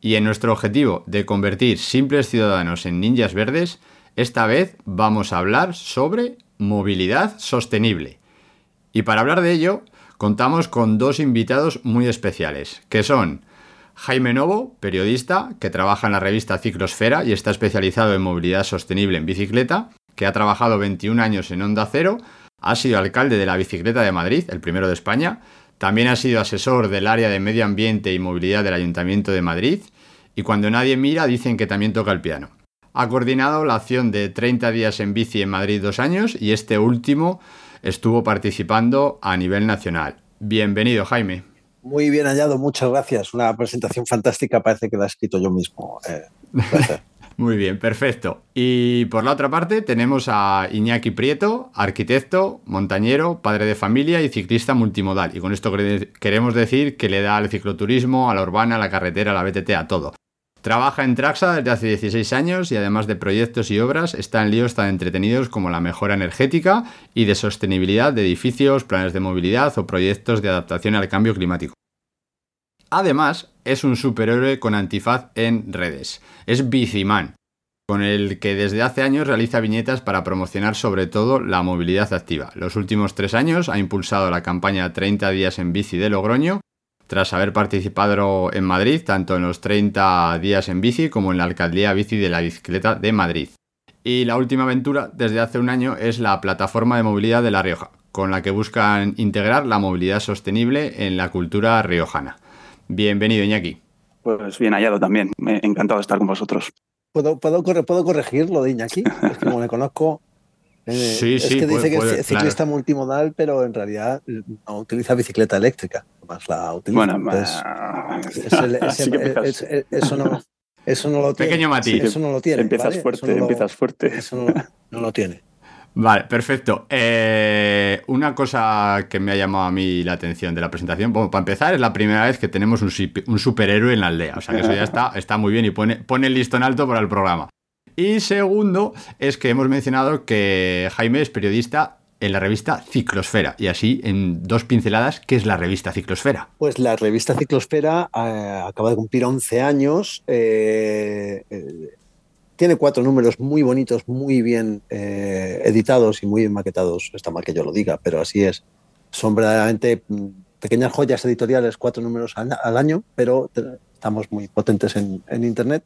Y en nuestro objetivo de convertir simples ciudadanos en ninjas verdes, esta vez vamos a hablar sobre movilidad sostenible. Y para hablar de ello, contamos con dos invitados muy especiales, que son Jaime Novo, periodista que trabaja en la revista Ciclosfera y está especializado en movilidad sostenible en bicicleta, que ha trabajado 21 años en Onda Cero, ha sido alcalde de la bicicleta de Madrid, el primero de España, también ha sido asesor del área de medio ambiente y movilidad del Ayuntamiento de Madrid y cuando nadie mira dicen que también toca el piano. Ha coordinado la acción de 30 días en bici en Madrid dos años y este último estuvo participando a nivel nacional. Bienvenido, Jaime. Muy bien hallado, muchas gracias. Una presentación fantástica, parece que la he escrito yo mismo. Eh. Muy bien, perfecto. Y por la otra parte tenemos a Iñaki Prieto, arquitecto, montañero, padre de familia y ciclista multimodal. Y con esto quere- queremos decir que le da al cicloturismo, a la urbana, a la carretera, a la BTT, a todo. Trabaja en Traxa desde hace 16 años y además de proyectos y obras está en líos tan entretenidos como la mejora energética y de sostenibilidad de edificios, planes de movilidad o proyectos de adaptación al cambio climático. Además, es un superhéroe con antifaz en redes. Es Biciman, con el que desde hace años realiza viñetas para promocionar sobre todo la movilidad activa. Los últimos tres años ha impulsado la campaña 30 días en bici de Logroño, tras haber participado en Madrid tanto en los 30 días en bici como en la alcaldía bici de la bicicleta de Madrid. Y la última aventura desde hace un año es la plataforma de movilidad de La Rioja, con la que buscan integrar la movilidad sostenible en la cultura riojana. Bienvenido, Iñaki. Pues bien hallado también. Me encantado de estar con vosotros. ¿Puedo, puedo, ¿Puedo corregir lo de Iñaki? Es que como le conozco. eh, Sí, es sí, que puede- dice que puede, es ciclista multimodal, pero en realidad no utiliza bicicleta eléctrica. Más la utiliza. Bueno, Entonces, ah, es el- es- eso, no, eso no lo tiene. Pequeño matiz. Eso no lo tiene. empiezas ¿vale? fuerte, Eso no lo- empiezas fuerte. Eso no, no lo tiene. Vale, perfecto. Eh, una cosa que me ha llamado a mí la atención de la presentación, bueno, para empezar, es la primera vez que tenemos un, superhéroe en la aldea. O sea que eso ya está, está muy bien y pone, pone el listón alto para el programa. Y segundo, es que hemos mencionado que Jaime es periodista en la revista Ciclosfera. Y así, en dos pinceladas, ¿qué es la revista Ciclosfera? Pues la revista Ciclosfera eh, acaba de cumplir 11 años. eh, eh, tiene cuatro números muy bonitos, muy bien eh, editados y muy bien maquetados. Está mal que yo lo diga, pero así es. Son verdaderamente mm, pequeñas joyas editoriales, cuatro números al, al año, pero estamos muy potentes en, en Internet.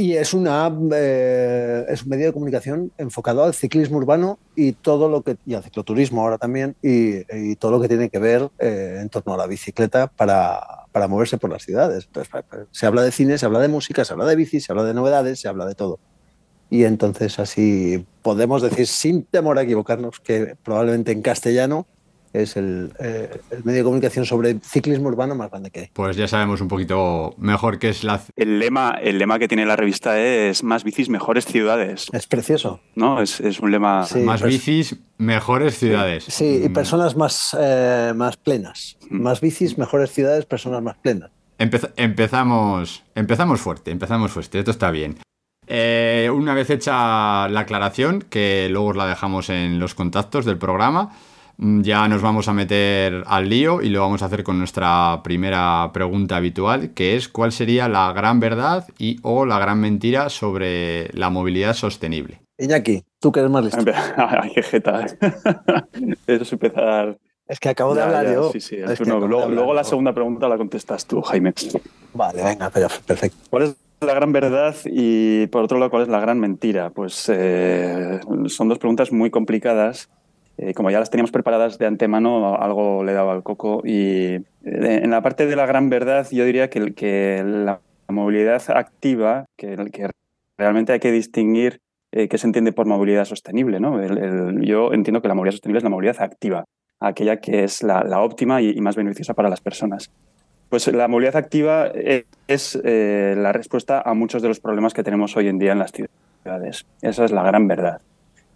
Y es, una, eh, es un medio de comunicación enfocado al ciclismo urbano y todo lo que y al cicloturismo ahora también y, todo lo que tiene que ver eh, en torno a la bicicleta para, para moverse por las ciudades. Entonces, se habla de cine, se habla de música, se habla de bici, se habla de novedades, se habla de todo. Y entonces así podemos decir sin temor a equivocarnos que probablemente en castellano es el, eh, el medio de comunicación sobre ciclismo urbano más grande que hay. Pues ya sabemos un poquito mejor qué es la... El lema, el lema que tiene la revista es más bicis, mejores ciudades. Es precioso. ¿No? Es, es un lema. Sí. más pues- bicis, mejores ciudades. Sí, y Mm, personas más, eh, más plenas. Mm. Más bicis, mejores ciudades, personas más plenas. Empeza- empezamos, empezamos fuerte, empezamos fuerte, esto está bien. Eh, una vez hecha la aclaración, que luego os la dejamos en los contactos del programa, ya nos vamos a meter al lío y lo vamos a hacer con nuestra primera pregunta habitual, que es cuál sería la gran verdad y o la gran mentira sobre la movilidad sostenible. Iñaki, Tú que eres más listo. Ay, qué jeta. Eso es empezar. Es que acabo de Ya, hablar ya, yo. Sí, sí. Es no. Luego, hablar luego la segunda pregunta la contestas tú, Jaime. Vale, venga, pero- perfecto. ¿Cuál es la gran verdad y por otro lado cuál es la gran mentira? Pues eh, son dos preguntas muy complicadas. Eh, como ya las teníamos preparadas de antemano, algo le daba al coco. Y eh, en la parte de la gran verdad, yo diría que, que la movilidad activa, que, que realmente hay que distinguir eh, qué se entiende por movilidad sostenible. ¿no? El- el- yo entiendo que la movilidad sostenible es la movilidad activa, aquella que es la, la óptima y- y más beneficiosa para las personas. Pues la movilidad activa e- es eh, la respuesta a muchos de los problemas que tenemos hoy en día en las ciudades. Esa es la gran verdad.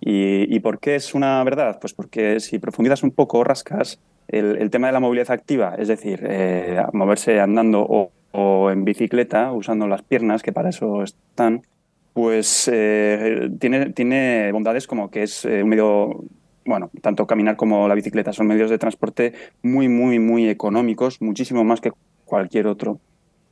¿Y, y por qué es una verdad? Pues porque si profundizas un poco, rascas, el, el tema de la movilidad activa, es decir, eh, moverse andando o, o en bicicleta, usando las piernas, que para eso están, pues eh, tiene, tiene bondades como que es eh, un medio, bueno, tanto caminar como la bicicleta son medios de transporte muy, muy, muy económicos, muchísimo más que cualquier otro.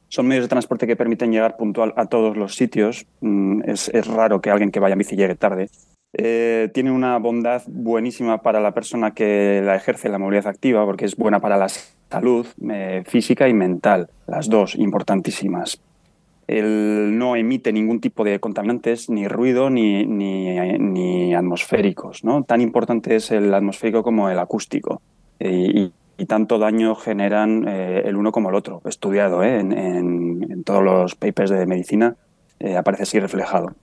Son medios de transporte que permiten llegar puntual a todos los sitios. Mm, Es, es raro que alguien que vaya en bici llegue tarde. Eh, tiene una bondad buenísima para la persona que la ejerce la movilidad activa, porque es buena para la salud eh, física y mental, las dos importantísimas. Él no emite ningún tipo de contaminantes, ni ruido, ni, ni, ni atmosféricos. ¿no? Tan importante es el atmosférico como el acústico. Eh, y, tanto daño generan eh, el uno como el otro. Estudiado ¿eh? en, todos los papers de medicina, eh, aparece así reflejado.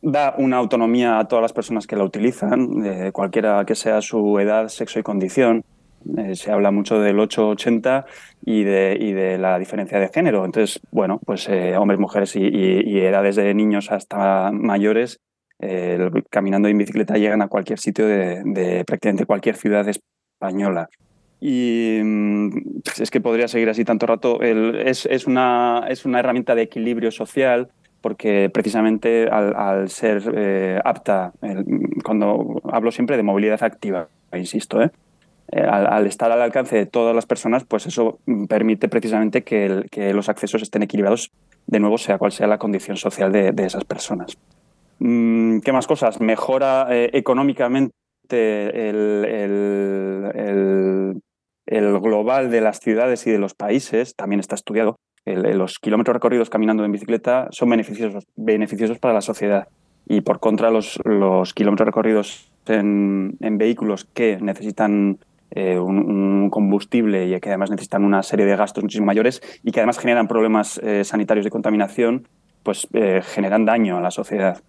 Da una autonomía a todas las personas que la utilizan, eh, cualquiera que sea su edad, sexo y condición. Eh, se habla mucho del 880 y de, y de la diferencia de género. Entonces, bueno, pues eh, hombres, mujeres y, y- y edades de niños hasta mayores, eh, caminando en bicicleta llegan a cualquier sitio de, de prácticamente cualquier ciudad española. Y mm, pues es que podría seguir así tanto rato. Es, es una, es una herramienta de equilibrio social porque precisamente al, ser eh, apta, cuando hablo siempre de movilidad activa, insisto, ¿eh? Eh, al, estar al alcance de todas las personas, pues eso permite precisamente que, los accesos estén equilibrados, de nuevo, sea cual sea la condición social de, esas personas. Mm, ¿Qué más cosas? Mejora económicamente el global de las ciudades y de los países, también está estudiado. Los kilómetros recorridos caminando en bicicleta son beneficiosos, beneficiosos para la sociedad y por contra los, los kilómetros recorridos en, en vehículos que necesitan eh, un, un combustible y que además necesitan una serie de gastos muchísimo mayores y que además generan problemas eh, sanitarios de contaminación, pues eh, generan daño a la sociedad.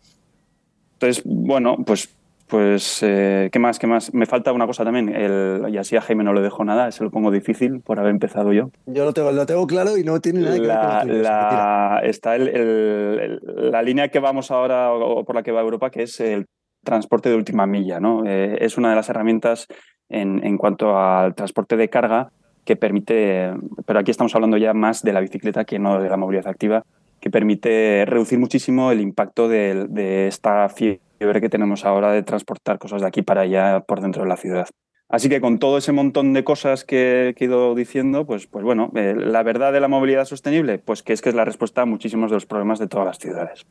Entonces, bueno, pues, pues eh, ¿qué más? ¿Qué más? Me falta una cosa también, el, y así a Jaime no le dejo nada, se lo pongo difícil por haber empezado yo. Yo lo tengo, lo tengo claro y no tiene nada que ver con La, está el- la línea que vamos ahora o, o por la que va Europa, que es el transporte de última milla. ¿no? Eh, es una de las herramientas en, en cuanto al transporte de carga que permite, pero aquí estamos hablando ya más de la bicicleta que no de la movilidad activa, que permite reducir muchísimo el impacto de, de esta fiebre que tenemos ahora de transportar cosas de aquí para allá por dentro de la ciudad. Así que con todo ese montón de cosas que, he ido diciendo, pues, pues bueno, eh, la verdad de la movilidad sostenible, pues que es que es la respuesta a muchísimos de los problemas de todas las ciudades.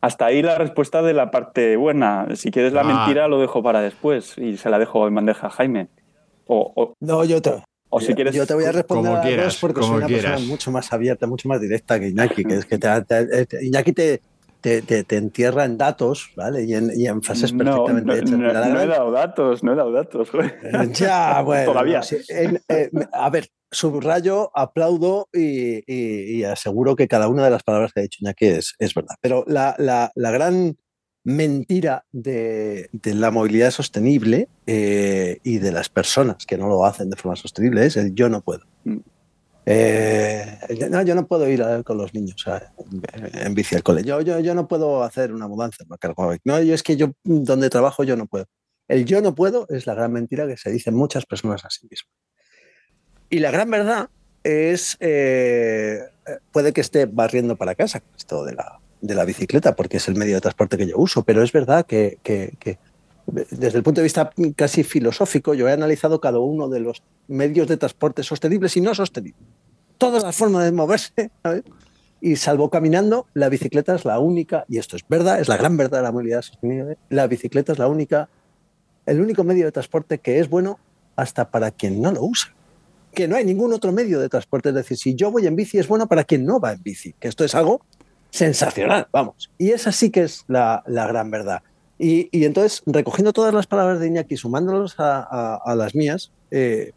Hasta ahí la respuesta de la parte buena. Si quieres la Ah. mentira, lo dejo para después y se la dejo en bandeja a Jaime. O, o- No, yo te, o si quieres. yo te voy a responder como a quieras, dos porque soy una quieras. persona mucho más abierta, mucho más directa que Iñaki, que es que te, te- te- Iñaki te, te, te- te entierra en datos, ¿vale? Y en, y en frases perfectamente no, hechas. no, no he dado datos, no he dado datos. joder. Ya, bueno. Todavía. sí, en- eh, a ver, subrayo, aplaudo y, y- y aseguro que cada una de las palabras que ha dicho Iñaki es, es verdad. Pero la, la- la gran mentira de, de la movilidad sostenible eh, y de las personas que no lo hacen de forma sostenible es el yo no puedo. Eh, no, yo no puedo ir a- con los niños a- en, bici al cole. Yo, yo, yo no puedo hacer una mudanza. No, yo es que yo donde trabajo yo no puedo. El yo no puedo es la gran mentira que se dicen muchas personas a sí mismas. Y la gran verdad es, eh, puede que esté barriendo para casa esto de la, de la bicicleta, porque es el medio de transporte que yo uso, pero es verdad que, que- que desde el punto de vista casi filosófico, yo he analizado cada uno de los medios de transporte sostenibles y no sostenibles. Todas las formas de moverse. Y salvo caminando, la bicicleta es la única, y esto es verdad, es la gran verdad de la movilidad sostenible, la bicicleta es la única, el único medio de transporte que es bueno hasta para quien no lo usa. Que no hay ningún otro medio de transporte. Es decir, si yo voy en bici es bueno para quien no va en bici, que esto es algo sensacional, vamos. Y esa sí que es la gran verdad. Y, entonces, recogiendo todas las palabras de Iñaki, sumándolas a, las mías, eh,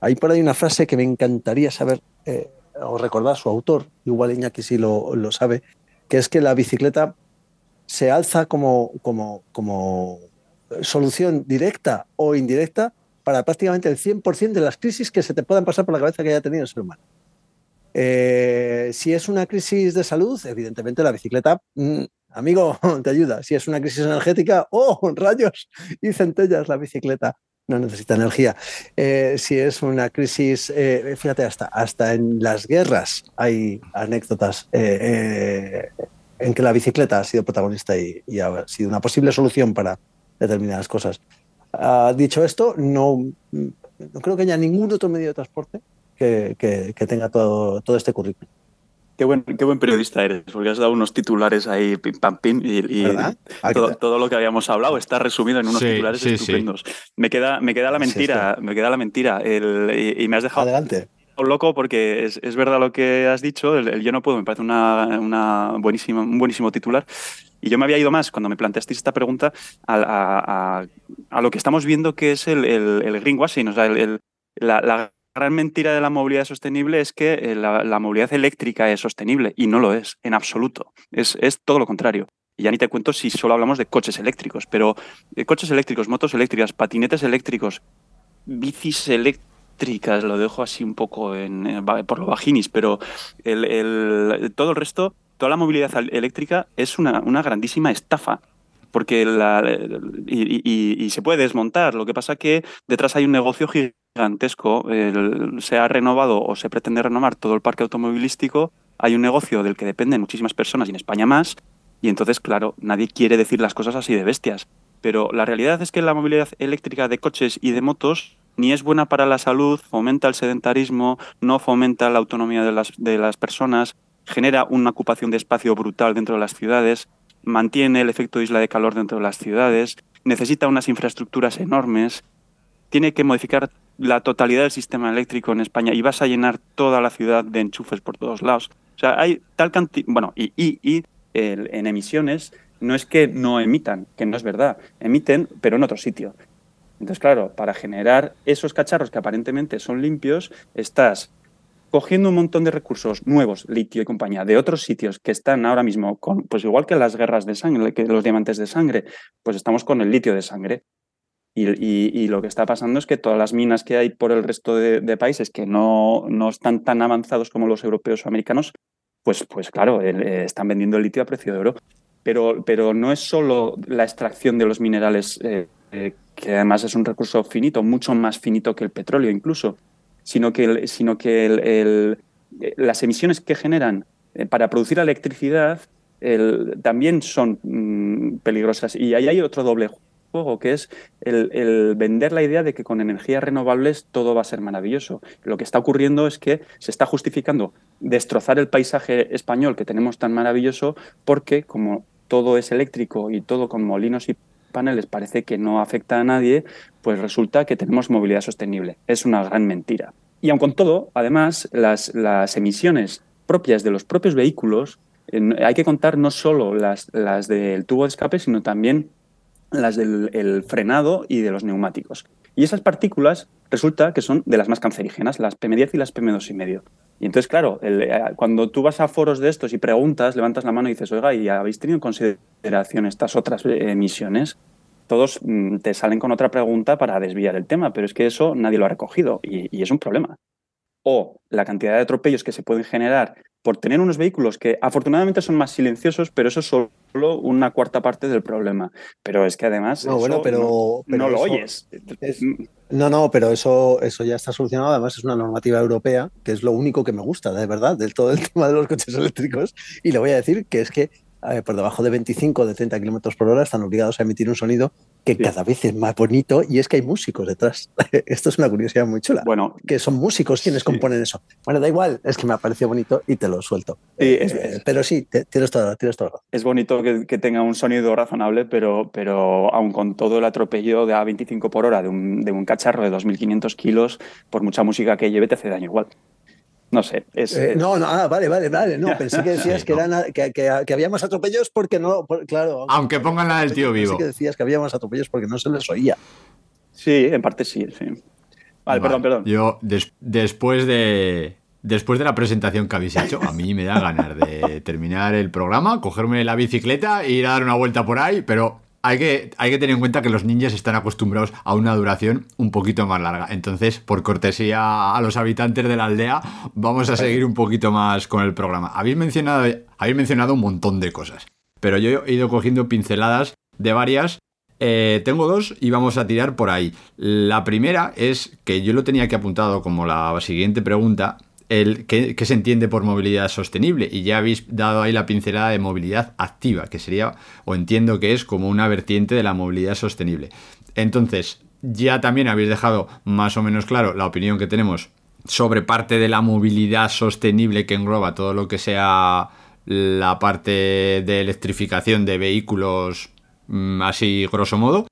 hay por ahí una frase que me encantaría saber eh, o recordar su autor, igual Iñaki sí lo, sabe, que es que la bicicleta se alza como, como, como solución directa o indirecta para prácticamente el 100% de las crisis que se te puedan pasar por la cabeza que haya tenido el ser humano. Eh, si es una crisis de salud, evidentemente la bicicleta, mmm, amigo, te ayuda. Si es una crisis energética, oh, rayos y centellas la bicicleta. No necesita energía. Eh, si es una crisis, eh, fíjate, hasta, hasta en las guerras hay anécdotas eh, en que la bicicleta ha sido protagonista y, ha sido una posible solución para determinadas cosas. Dicho esto, no, no creo que haya ningún otro medio de transporte que, que, que tenga todo, todo este currículum. Qué buen, qué buen periodista eres, porque has dado unos titulares ahí, pim pam pim, y, y todo, todo, lo que habíamos hablado está resumido en unos sí, titulares sí, estupendos. Sí. Me, queda, me queda la mentira, me queda la mentira, el, y, y, me has dejado Adelante. loco porque es, es verdad lo que has dicho, el, el, yo no puedo, me parece una, una buenísima, un buenísimo titular. Y yo me había ido más cuando me planteasteis esta pregunta a, a, a, a lo que estamos viendo que es el, el, el greenwashing, o sea, el, la, la gran mentira de la movilidad sostenible es que eh, la, movilidad eléctrica es sostenible y no lo es, en absoluto. Es, todo lo contrario. Y ya ni te cuento si solo hablamos de coches eléctricos, pero eh, coches eléctricos, motos eléctricas, patinetes eléctricos, bicis eléctricas, lo dejo así un poco eh, por lo vaginis, pero todo el resto, toda la movilidad eléctrica es una grandísima estafa porque la, y, y, y, se puede desmontar. Lo que pasa que detrás hay un negocio gigantesco. El, se ha renovado o se pretende renovar todo el parque automovilístico. Hay un negocio del que dependen muchísimas personas y en España más. Y entonces, claro, nadie quiere decir las cosas así de bestias. Pero la realidad es que la movilidad eléctrica de coches y de motos ni es buena para la salud, fomenta el sedentarismo, no fomenta la autonomía de las, de las personas, genera una ocupación de espacio brutal dentro de las ciudades, mantiene el efecto de isla de calor dentro de las ciudades, necesita unas infraestructuras enormes, tiene que modificar la totalidad del sistema eléctrico en España y vas a llenar toda la ciudad de enchufes por todos lados. O sea, hay tal cantidad, bueno, y, y, en emisiones no es que no emitan, que no es verdad, emiten, pero en otro sitio. Entonces, claro, para generar esos cacharros que aparentemente son limpios, estás cogiendo un montón de recursos nuevos, litio y compañía, de otros sitios que están ahora mismo con, pues igual que las guerras de sangre, que los diamantes de sangre, pues estamos con el litio de sangre. Y, lo que está pasando es que todas las minas que hay por el resto de, países que no, no, están tan avanzados como los europeos o americanos, pues, pues claro, el, eh, están vendiendo el litio a precio de oro. Pero, pero no es solo la extracción de los minerales, eh, eh, que además es un recurso finito, mucho más finito que el petróleo incluso, sino que, el, sino que el, el, las emisiones que generan eh, para producir electricidad también son mmm, peligrosas. Y ahí hay otro doble juego, que es el, vender la idea de que con energías renovables todo va a ser maravilloso. Lo que está ocurriendo es que se está justificando destrozar el paisaje español que tenemos tan maravilloso porque como todo es eléctrico y todo con molinos y paneles parece que no afecta a nadie, pues resulta que tenemos movilidad sostenible. Es una gran mentira. Y aun con todo, además, las, las emisiones propias de los propios vehículos, eh, hay que contar no solo las, las del tubo de escape, sino también las del frenado y de los neumáticos. Y esas partículas resulta que son de las más cancerígenas, las PM10 y las PM2,5. Y entonces, claro, eh, cuando tú vas a foros de estos y preguntas, levantas la mano y dices, oiga, ¿y habéis tenido en consideración estas otras emisiones? Todos mm, te salen con otra pregunta para desviar el tema, pero es que eso nadie lo ha recogido y, y es un problema. O la cantidad de atropellos que se pueden generar por tener unos vehículos que afortunadamente son más silenciosos, pero eso es solo una cuarta parte del problema. Pero es que además no, bueno, pero, no, pero no lo oyes. Es, no, no, pero eso, eso ya está solucionado. Además, es una normativa europea, que es lo único que me gusta, de verdad, del todo el tema de los coches eléctricos. Y le voy a decir que es que eh, por debajo de 25 o de 30 kilómetros por hora están obligados a emitir un sonido que Sí. cada vez es más bonito y es que hay músicos detrás. Esto es una curiosidad muy chula. Bueno, que son músicos quienes Sí. componen eso. Bueno, da igual, es que me ha parecido bonito y te lo suelto. Sí, Eh, es- eh, pero sí, te- tienes toda, tienes razón. es bonito que, que tenga un sonido razonable, pero, pero aun con todo el atropello de a 25 por hora de un, de un cacharro de 2.500 kilos, por mucha música que lleve, te hace daño igual. No sé, es, Eh, es- no, no, ah, vale, vale, vale. No, pensé que decías Sí, que, no. eran, que, que- que había más atropellos porque no, por- claro. Aunque pongan la del tío Pensé vivo. que decías que había más atropellos porque no se les oía. sí, en parte sí, sí. Vale, perdón, perdón. Yo, des- después de. Después de la presentación que habéis hecho, a mí me da ganas de terminar el programa, cogerme la bicicleta e ir a dar una vuelta por ahí, pero hay que, hay que tener en cuenta que los ninjas están acostumbrados a una duración un poquito más larga. Entonces, por cortesía a los habitantes de la aldea, vamos a seguir un poquito más con el programa. Habéis mencionado, habéis mencionado un montón de cosas, pero yo he ido cogiendo pinceladas de varias eh, tengo dos y vamos a tirar por ahí. La primera es que yo lo tenía que apuntado como la siguiente pregunta, el ¿qué, se entiende por movilidad sostenible? Y ya habéis dado ahí la pincelada de movilidad activa, que sería, o entiendo que es como una vertiente de la movilidad sostenible. Entonces, ya también habéis dejado más o menos claro la opinión que tenemos sobre parte de la movilidad sostenible que engloba todo lo que sea la parte de electrificación de vehículos mm, así grosso modo.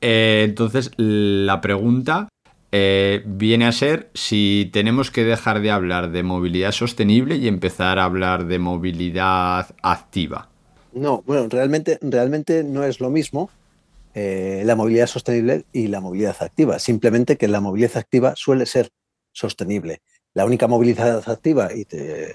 Eh, entonces la pregunta eh, viene a ser si tenemos que dejar de hablar de movilidad sostenible y empezar a hablar de movilidad activa. No, bueno, realmente, realmente no es lo mismo eh, la movilidad sostenible y la movilidad activa. Simplemente que la movilidad activa suele ser sostenible. La única movilidad activa te-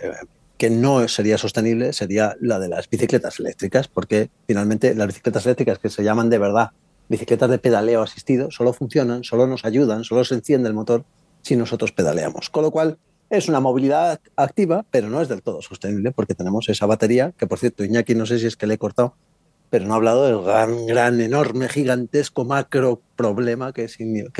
que no sería sostenible sería la de las bicicletas eléctricas, porque finalmente las bicicletas eléctricas que se llaman de verdad bicicletas de pedaleo asistido solo funcionan, solo nos ayudan, solo se enciende el motor si nosotros pedaleamos. Con lo cual es una movilidad activa, pero no es del todo sostenible porque tenemos esa batería, que por cierto, Iñaki, no sé si es que le he cortado, pero no ha hablado del gran, gran, enorme, gigantesco macro problema que,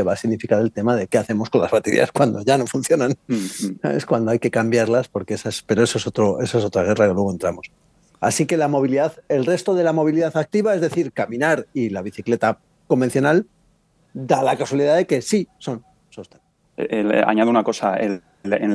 va a significar el tema de qué hacemos con las baterías cuando ya no funcionan. Mm, Es cuando hay que cambiarlas, porque esas, pero eso es, otro, eso es otra guerra que luego entramos. Así que la movilidad, el resto de la movilidad activa, es decir, caminar y la bicicleta convencional, da la casualidad de que sí son sostenibles. El- el- añado una cosa, en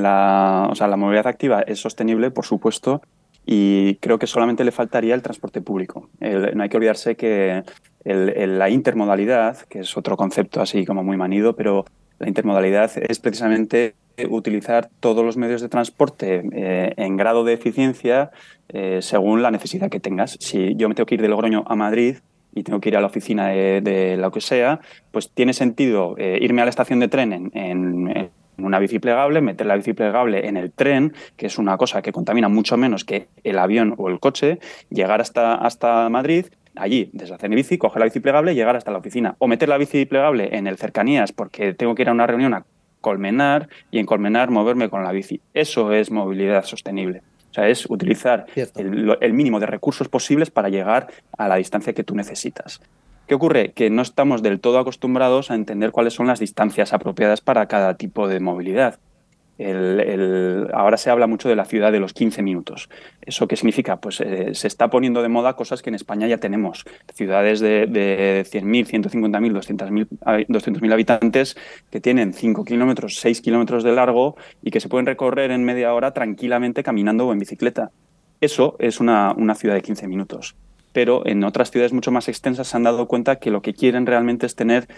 la, o sea, la movilidad activa es sostenible, por supuesto, y creo que solamente le faltaría el transporte público. No hay que olvidarse que la intermodalidad, que es otro concepto así como muy manido, pero la intermodalidad es precisamente utilizar todos los medios de transporte eh, en grado de eficiencia eh, según la necesidad que tengas. Si yo me tengo que ir de Logroño a Madrid y tengo que ir a la oficina de, lo que sea, pues tiene sentido eh, irme a la estación de tren en, en- en una bici plegable, meter la bici plegable en el tren, que es una cosa que contamina mucho menos que el avión o el coche, llegar hasta, hasta Madrid, allí deshacer mi bici, coger la bici plegable y llegar hasta la oficina. O meter la bici plegable en el cercanías porque tengo que ir a una reunión a Colmenar y en Colmenar moverme con la bici. Eso es movilidad sostenible. O sea, es utilizar el, el mínimo de recursos posibles para llegar a la distancia que tú necesitas. ¿Qué ocurre? Que no estamos del todo acostumbrados a entender cuáles son las distancias apropiadas para cada tipo de movilidad. Ahora se habla mucho de la ciudad de los 15 minutos. ¿Eso qué significa? Pues eh, se está poniendo de moda cosas que en España ya tenemos. Ciudades de, de 100.000, 150.000, 200.000 habi- 200.000 habitantes que tienen 5 kilómetros, 6 kilómetros de largo y que se pueden recorrer en media hora tranquilamente caminando o en bicicleta. Eso es una, ciudad de 15 minutos. Pero en otras ciudades mucho más extensas se han dado cuenta que lo que quieren realmente es tener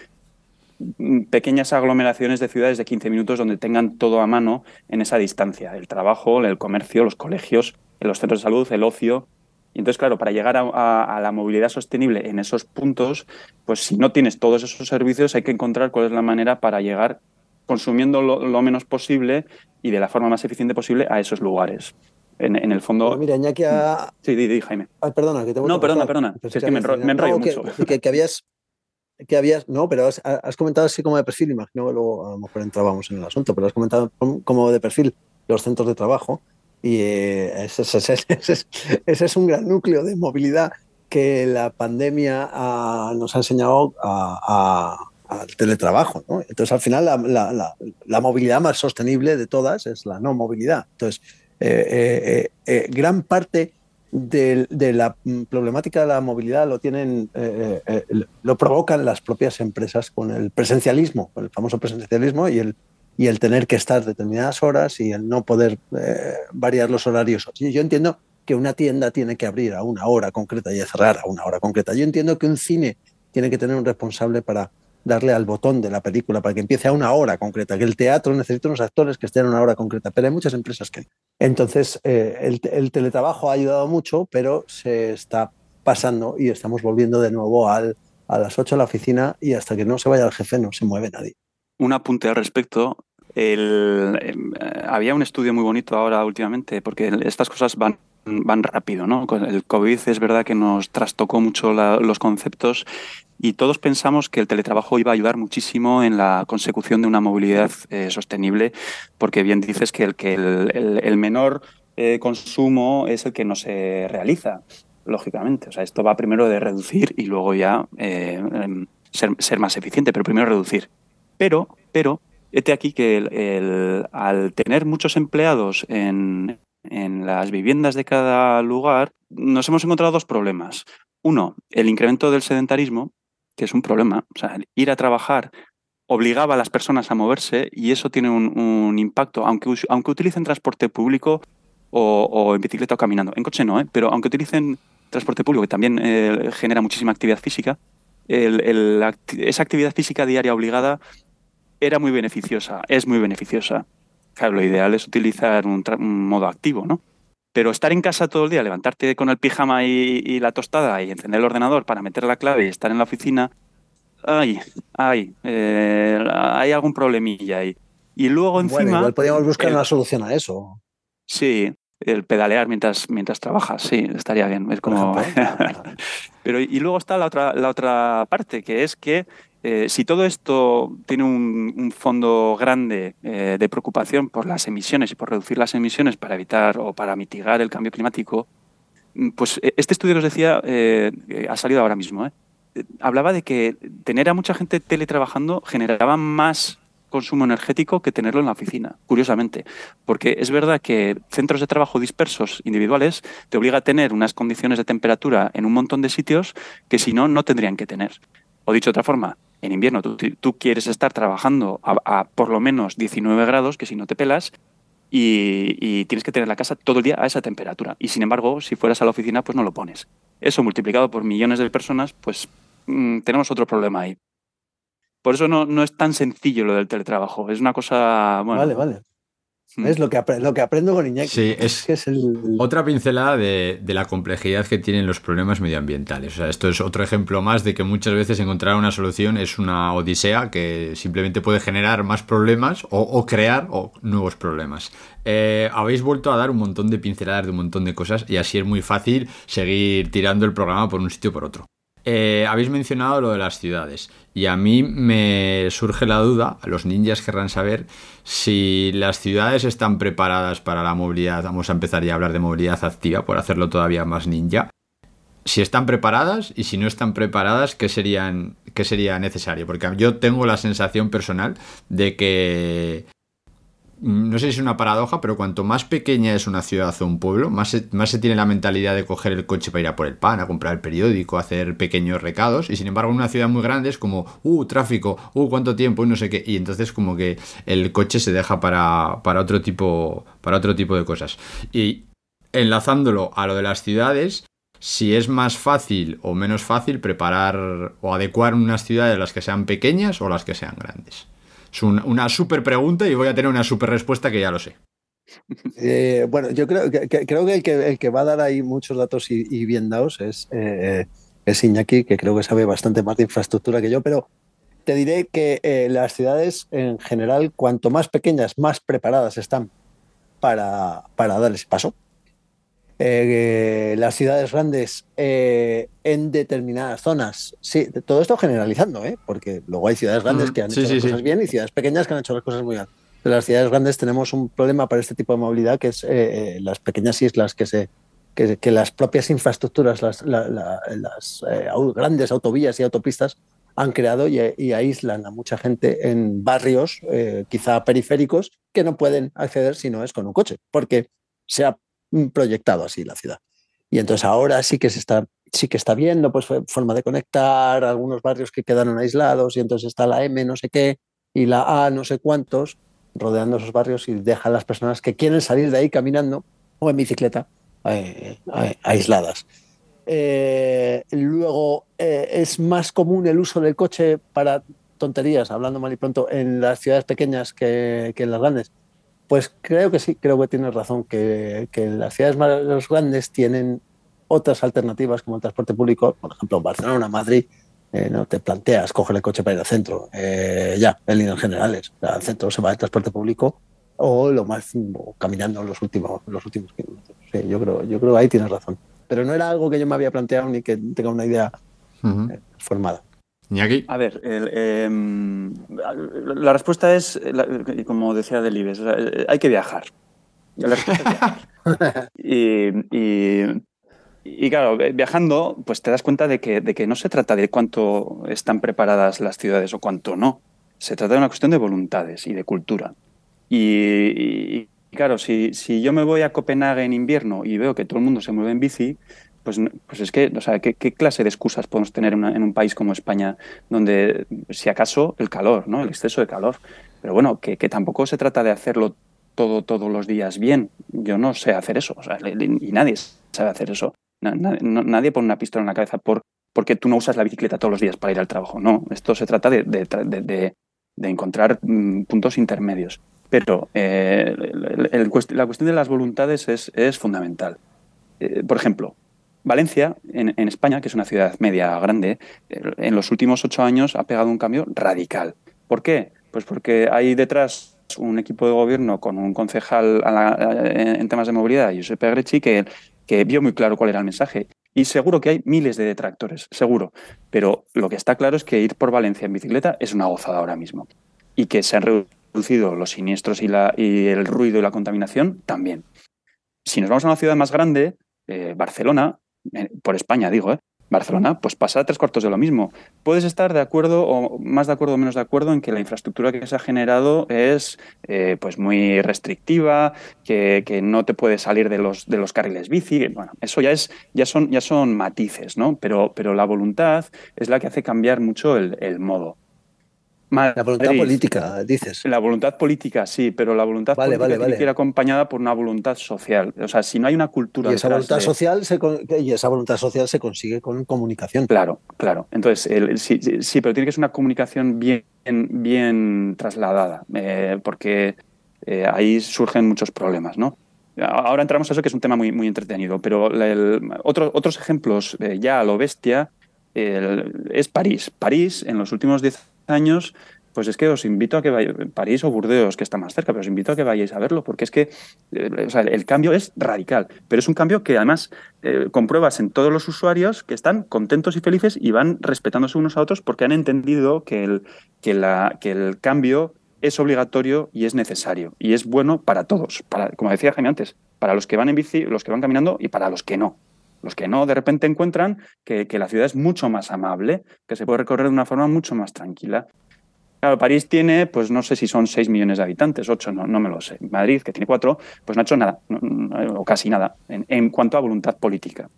pequeñas aglomeraciones de ciudades de 15 minutos donde tengan todo a mano en esa distancia, el trabajo, el comercio, los colegios, los centros de salud, el ocio. Y entonces, claro, para llegar a, a- a la movilidad sostenible en esos puntos, pues si no tienes todos esos servicios, hay que encontrar cuál es la manera para llegar consumiendo lo, lo menos posible y de la forma más eficiente posible a esos lugares. En, en el fondo... Pues mira, Iñaki ha, Sí, di, di, Jaime. Ay, perdona, que te vuelto No, a perdona, perdona. Pensé Es que me enro- me enrollo No, mucho. Que, que- que habías, que habías, no, pero has, has comentado así como de perfil, imagino que luego a lo mejor entrábamos en el asunto, pero has comentado com- como de perfil los centros de trabajo y eh, ese, ese- ese- ese es- un gran núcleo de movilidad que la pandemia nos ha enseñado al teletrabajo. ¿no? Entonces, al final, la, la- la- la movilidad más sostenible de todas es la no movilidad. Entonces, eh, eh, eh, eh, gran parte de, la problemática de la movilidad lo tienen, eh, eh, eh, lo provocan las propias empresas con el presencialismo, con el famoso presencialismo y el, y el tener que estar determinadas horas y el no poder variar los horarios. Yo entiendo que una tienda tiene que abrir a una hora concreta y cerrar a una hora concreta. Yo entiendo que un cine tiene que tener un responsable para darle al botón de la película para que empiece a una hora concreta, que el teatro necesita unos actores que estén a una hora concreta, pero hay muchas empresas que Entonces, eh, el, teletrabajo ha ayudado mucho, pero se está pasando y estamos volviendo de nuevo al, a las 8 a la oficina y hasta que no se vaya el jefe no se mueve nadie. Un apunte al respecto. Em, había un estudio muy bonito ahora últimamente, porque estas cosas van van rápido, ¿no? El COVID es verdad que nos trastocó mucho los conceptos y todos pensamos que el teletrabajo iba a ayudar muchísimo en la consecución de una movilidad eh, sostenible, porque bien dices que el, que el, menor eh, consumo es el que no se realiza, lógicamente. O sea, esto va primero de reducir y luego ya eh, em, ser, ser, más eficiente, pero primero reducir. Pero, pero, este aquí que al tener muchos empleados en, en las viviendas de cada lugar, nos hemos encontrado dos problemas. Uno, el incremento del sedentarismo, que es un problema. O sea, ir a trabajar obligaba a las personas a moverse y eso tiene un, impacto, aunque, aunque utilicen transporte público o, en bicicleta o caminando. En coche no, ¿eh? pero aunque utilicen transporte público, que también eh, genera muchísima actividad física, esa actividad física diaria obligada era muy beneficiosa, es muy beneficiosa. Claro, lo ideal es utilizar un, modo activo, ¿no? Pero estar en casa todo el día, levantarte con el pijama y, la tostada y encender el ordenador para meter la clave y estar en la oficina, ay, ay, eh, hay algún problemilla ahí. Y luego encima... Bueno, igual podríamos buscar una solución a eso. Sí, el pedalear mientras, mientras trabajas, sí, estaría bien. Es como... Pero y luego está la otra, la otra parte, que es que eh, si todo esto tiene un, fondo grande eh, de preocupación por las emisiones y por reducir las emisiones para evitar o para mitigar el cambio climático, mm, pues eh, este estudio que os decía ha salido ahora mismo. Hablaba de que tener a mucha gente teletrabajando generaba más consumo energético que tenerlo en la oficina, curiosamente. Porque es verdad que centros de trabajo dispersos individuales te obliga a tener unas condiciones de temperatura en un montón de sitios que si no, no tendrían que tener. O dicho de otra forma, en invierno tú, quieres estar trabajando a, por lo menos 19 grados, que si no te pelas, y, tienes que tener la casa todo el día a esa temperatura. Y sin embargo, si fueras a la oficina, pues no lo pones. Eso multiplicado por millones de personas, pues mm, tenemos otro problema ahí. Por eso no, no, es tan sencillo lo del teletrabajo. Es una cosa. vale, vale. Mm. Es lo que, lo que aprendo con Iñaki. Sí, es, otra pincelada de, la complejidad que tienen los problemas medioambientales. O sea, esto es otro ejemplo más de que muchas veces encontrar una solución es una odisea que simplemente puede generar más problemas o, crear nuevos problemas. Eh, habéis vuelto a dar un montón de pinceladas de un montón de cosas y así es muy fácil seguir tirando el programa por un sitio o por otro. Eh, habéis mencionado lo de las ciudades y a mí me surge la duda, los ninjas querrán saber si las ciudades están preparadas para la movilidad, vamos a empezar ya a hablar de movilidad activa por hacerlo todavía más ninja, si están preparadas y si no están preparadas, ¿qué, serían, qué sería necesario? Porque yo tengo la sensación personal de que no sé si es una paradoja, pero cuanto más pequeña es una ciudad o un pueblo, más se, más se tiene la mentalidad de coger el coche para ir a por el pan, a comprar el periódico, a hacer pequeños recados. Y sin embargo, en una ciudad muy grande es como, uh, tráfico, uh, cuánto tiempo y no sé qué. Y entonces como que el coche se deja para, para, otro, tipo, para otro tipo de cosas. Y enlazándolo a lo de las ciudades, si es más fácil o menos fácil preparar o adecuar unas ciudades las que sean pequeñas o las que sean grandes. Es una super pregunta y voy a tener una super respuesta que ya lo sé. Eh, bueno, yo creo que, creo que el, que va a dar ahí muchos datos y, bien dados es, eh, es Iñaki, que creo que sabe bastante más de infraestructura que yo, pero te diré que eh, las ciudades en general, cuanto más pequeñas, más preparadas están para, para dar ese paso. Eh, las ciudades grandes eh, en determinadas zonas. Sí, todo esto generalizando, ¿eh? porque luego hay ciudades grandes que han hecho las cosas bien y ciudades pequeñas que han hecho las cosas muy bien. Pero las ciudades grandes tenemos un problema para este tipo de movilidad que es las pequeñas islas que se que, las propias infraestructuras, las, las grandes autovías y autopistas han creado y, y, aíslan a mucha gente en barrios quizá periféricos que no pueden acceder si no es con un coche, porque se ha proyectado así la ciudad. Y entonces ahora sí que se está, sí que está viendo pues forma de conectar, algunos barrios que quedaron aislados y entonces está la M no sé qué y la A no sé cuántos rodeando esos barrios y deja a las personas que quieren salir de ahí caminando o en bicicleta eh, eh, aisladas. Eh, luego es más común el uso del coche para tonterías, hablando mal y pronto, en las ciudades pequeñas que, que en las grandes. Pues creo que sí, creo que tienes razón, que, que las ciudades más grandes tienen otras alternativas como el transporte público, por ejemplo, Barcelona, Madrid, eh, no te planteas coger el coche para ir al centro, eh, ya, en líneas generales. al centro se va el transporte público o lo más caminando los últimos, los últimos kilómetros. Sí, yo creo, yo creo que ahí tienes razón. Pero no era algo que yo me había planteado ni que tenga una idea eh, formada. Iñaki. A ver, em, la respuesta es, como decía Delibes, hay que viajar. y, y claro, viajando, pues te das cuenta de que, de que no se trata de cuánto están preparadas las ciudades o cuánto no. Se trata de una cuestión de voluntades y de cultura. Y, claro, si, si, yo me voy a Copenhague en invierno y veo que todo el mundo se mueve en bici, pues, pues es que, o sea, ¿qué, clase de excusas podemos tener en, en, un país como España, donde, si acaso, el calor, ¿no? el exceso de calor? Pero bueno, que, tampoco se trata de hacerlo todo, todos los días bien. Yo no sé hacer eso, y nadie sabe hacer eso. Nadie pone una pistola en la cabeza por, porque tú no usas la bicicleta todos los días para ir al trabajo. No, esto se trata de, de, encontrar mm, puntos intermedios. Pero eh, la cuestión de las voluntades es, es fundamental. Eh, por ejemplo, Valencia, en, España, que es una ciudad media grande, eh, en los últimos ocho años ha pegado un cambio radical. ¿Por qué? Pues porque hay detrás un equipo de gobierno con un concejal en temas de movilidad, Josep Grechi, que vio muy claro cuál era el mensaje. Y seguro que hay miles de detractores, seguro. Pero lo que está claro es que ir por Valencia en bicicleta es una gozada ahora mismo. Y que se han reducido los siniestros y, el ruido y la contaminación también. Si nos vamos a una ciudad más grande, eh, Barcelona, por España digo, eh, Barcelona, pues pasa tres cuartos de lo mismo. Puedes estar de acuerdo o más de acuerdo o menos de acuerdo en que la infraestructura que se ha generado es eh, pues muy restrictiva, que, no te puedes salir de los, de los carriles bici. Bueno, eso ya, es, ya, son, ya son matices, ¿no? Pero, pero la voluntad es la que hace cambiar mucho el, el modo la voluntad política, dices. La voluntad política, sí, pero la voluntad política tiene que ir acompañada por una voluntad social. O sea, si no hay una cultura. Y esa voluntad, social, se, y esa voluntad social se consigue con comunicación. Claro, claro. Entonces, sí, sí, pero tiene que ser una comunicación bien, bien trasladada, eh, porque eh, ahí surgen muchos problemas, ¿no? Ahora entramos a eso que es un tema muy, muy entretenido, pero otros ejemplos eh, ya a lo bestia es París. París, en los últimos 10 años, pues es que os invito a que vayáis, París o Burdeos, que está más cerca, pero os invito a que vayáis a verlo, porque es que eh, el cambio es radical, pero es un cambio que además eh, compruebas en todos los usuarios que están contentos y felices y van respetándose unos a otros porque han entendido que el, que la, que el cambio es obligatorio y es necesario y es bueno para todos, para, como decía Jaime antes, para los que van en bici, los que van caminando y para los que no. Los que no, de repente encuentran que, la ciudad es mucho más amable, que se puede recorrer de una forma mucho más tranquila. Claro, París tiene, pues no sé si son 6 millones de habitantes, 8, no, no me lo sé. Madrid, que tiene 4, pues no ha hecho nada, o casi nada, en, cuanto a voluntad política.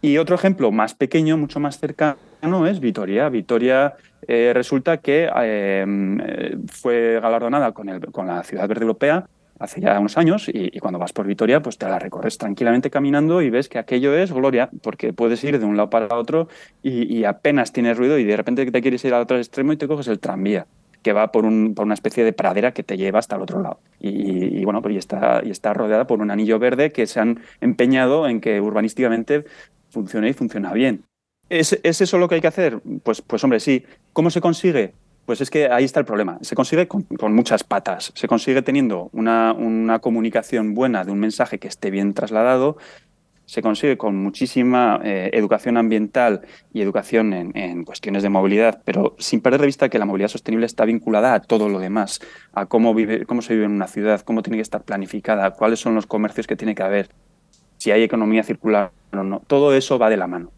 Y otro ejemplo más pequeño, mucho más cercano, es Vitoria. Vitoria eh, resulta que eh, fue galardonada con, el, con la Ciudad Verde Europea hace ya unos años y, cuando vas por Vitoria, pues te la recorres tranquilamente caminando y ves que aquello es gloria, porque puedes ir de un lado para otro y, apenas tienes ruido y de repente te quieres ir al otro extremo y te coges el tranvía que va por, un, por una especie de pradera que te lleva hasta el otro lado. Y, bueno, pues y está, y está rodeada por un anillo verde que se han empeñado en que urbanísticamente funcione y funciona bien. ¿Es, ¿Es, eso lo que hay que hacer? Pues, pues hombre, sí. ¿Cómo se consigue? Pues es que ahí está el problema. Se consigue con, muchas patas. Se consigue teniendo una, una, comunicación buena de un mensaje que esté bien trasladado. Se consigue con muchísima eh, educación ambiental y educación en, cuestiones de movilidad, pero sin perder de vista que la movilidad sostenible está vinculada a todo lo demás, a cómo, vive, cómo se vive en una ciudad, cómo tiene que estar planificada, cuáles son los comercios que tiene que haber, si hay economía circular o no. Todo eso va de la mano.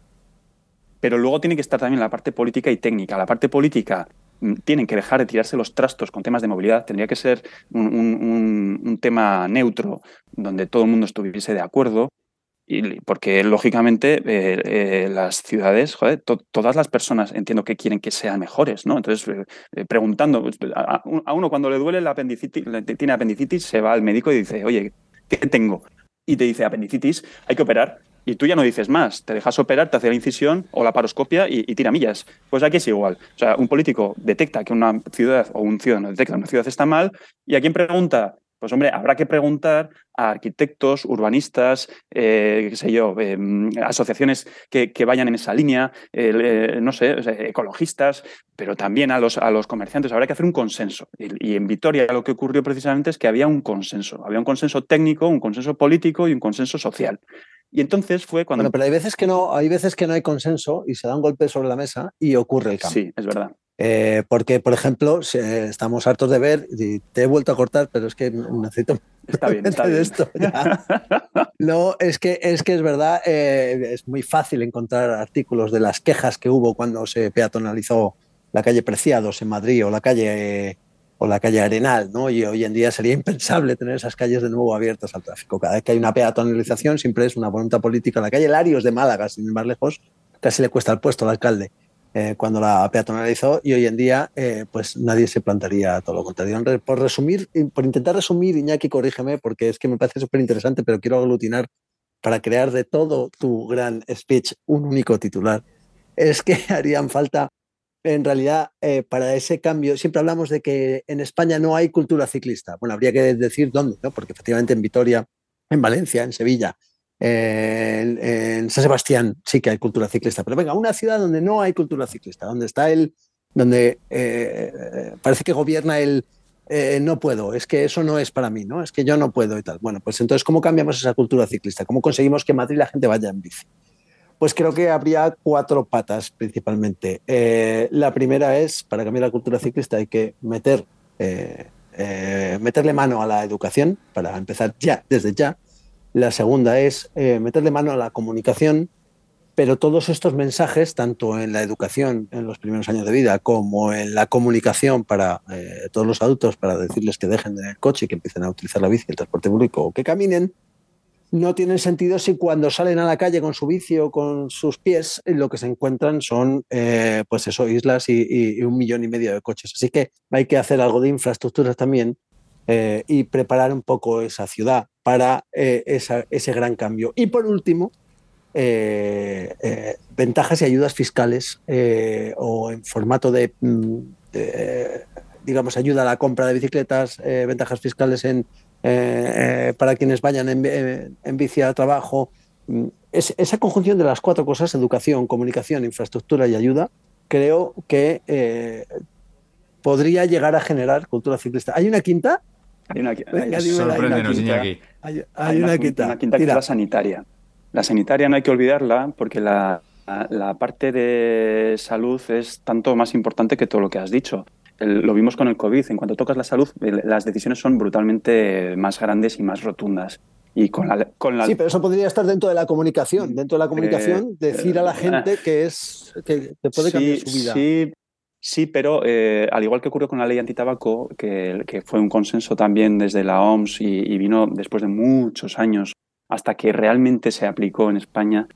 Pero luego tiene que estar también la parte política y técnica. La parte política tienen que dejar de tirarse los trastos con temas de movilidad. Tendría que ser un, tema neutro, donde todo el mundo estuviese de acuerdo. Y porque, lógicamente, eh, eh, las ciudades, todas las personas entiendo que quieren que sean mejores, ¿no? Entonces, eh, preguntando, pues, a, uno cuando le duele la apendicitis, tiene apendicitis, se va al médico y dice, oye, ¿qué tengo? Y te dice apendicitis, hay que operar. Y tú ya no dices más, te dejas operar, te hace la incisión o la paroscopia y, y tira millas. Pues aquí es igual. O sea, un político detecta que una ciudad o un ciudadano detecta que una ciudad está mal y a quién pregunta, pues hombre, habrá que preguntar a arquitectos, urbanistas, eh, qué sé yo, em, asociaciones que, vayan en esa línea, eh, no sé, ecologistas, pero también a los, a los comerciantes. Habrá que hacer un consenso. Y, en Vitoria lo que ocurrió precisamente es que había un consenso. Había un consenso técnico, un consenso político y un consenso social. Y entonces fue cuando... Bueno, pero hay veces que no, hay veces que no hay consenso y se da un golpe sobre la mesa y ocurre el cambio. Sí, es verdad. Eh, porque, por ejemplo, estamos hartos de ver, y te he vuelto a cortar, pero es que necesito está bien, está bien. esto. No, es que es, que es verdad, eh, es muy fácil encontrar artículos de las quejas que hubo cuando se peatonalizó la calle Preciados en Madrid o la calle o la calle Arenal, ¿no? Y hoy en día sería impensable tener esas calles de nuevo abiertas al tráfico. Cada vez que hay una peatonalización siempre es una voluntad política. La calle Larios de Málaga, sin ir más lejos, casi le cuesta el puesto al alcalde. Eh, cuando la peatonalizó y hoy en día eh, pues nadie se plantaría todo lo contrario. Por resumir, por intentar resumir, Iñaki, corrígeme, porque es que me parece súper interesante, pero quiero aglutinar para crear de todo tu gran speech un único titular. Es que harían falta, en realidad, eh, para ese cambio, siempre hablamos de que en España no hay cultura ciclista. Bueno, habría que decir dónde, ¿no? porque efectivamente en Vitoria, en Valencia, en Sevilla, en, San Sebastián sí que hay cultura ciclista, pero venga, una ciudad donde no hay cultura ciclista, donde está el, donde eh, parece que gobierna el eh, no puedo, es que eso no es para mí, ¿no? Es que yo no puedo y tal. Bueno, pues entonces, ¿cómo cambiamos esa cultura ciclista? ¿Cómo conseguimos que Madrid la gente vaya en bici? Pues creo que habría cuatro patas principalmente. Eh, la primera es, para cambiar la cultura ciclista hay que meter, meterle mano a la educación, para empezar ya, desde ya, la segunda es eh, meterle mano a la comunicación, pero todos estos mensajes, tanto en la educación en los primeros años de vida como en la comunicación para eh, todos los adultos, para decirles que dejen el coche y que empiecen a utilizar la bici, el transporte público o que caminen, no tienen sentido si cuando salen a la calle con su bici o con sus pies, lo que se encuentran son, eh, pues eso, islas y, y, un millón y medio de coches. Así que hay que hacer algo de infraestructuras también eh, y preparar un poco esa ciudad para eh, ese gran cambio. Y por último, eh, ventajas y ayudas fiscales o en formato mm, de, digamos, ayuda a la compra de bicicletas, ventajas fiscales en, para quienes vayan en, en bici a trabajo. Mm, es, esa conjunción de las cuatro cosas, educación, comunicación, infraestructura y ayuda, creo que podría llegar a generar cultura ciclista. ¿Hay una quinta? Hay una, quinta. Hay, una, quinta. que es la sanitaria. La sanitaria no hay que olvidarla porque la, parte de salud es tanto más importante que todo lo que has dicho. lo vimos con el COVID. En cuanto tocas la salud, las decisiones son brutalmente más grandes y más rotundas. Y con la, con la... Sí, pero eso podría estar dentro de la comunicación. Dentro de la comunicación, eh, decir a la eh, gente que es que, puede cambiar su vida. Sí, Sí, pero eh, al igual que ocurrió con la ley antitabaco, que, que fue un consenso también desde la OMS y, vino después de muchos años hasta que realmente se aplicó en España,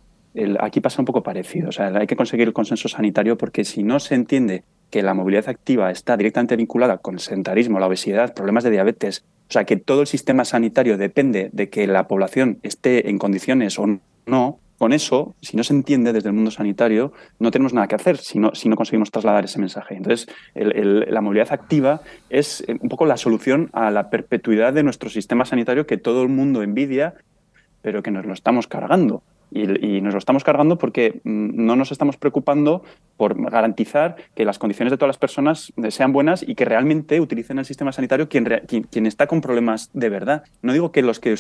aquí pasa un poco parecido. O sea, hay que conseguir el consenso sanitario porque si no se entiende que la movilidad activa está directamente vinculada con el sedentarismo, la obesidad, problemas de diabetes, o sea, que todo el sistema sanitario depende de que la población esté en condiciones o no, con eso, si no se entiende desde el mundo sanitario, no tenemos nada que hacer si no, si no conseguimos trasladar ese mensaje. Entonces, la movilidad activa es eh, un poco la solución a la perpetuidad de nuestro sistema sanitario que todo el mundo envidia, pero que nos lo estamos cargando. Y, nos lo estamos cargando porque mm, no nos estamos preocupando por garantizar que las condiciones de todas las personas sean buenas y que realmente utilicen el sistema sanitario quien, quien, está con problemas de verdad. No digo que los que,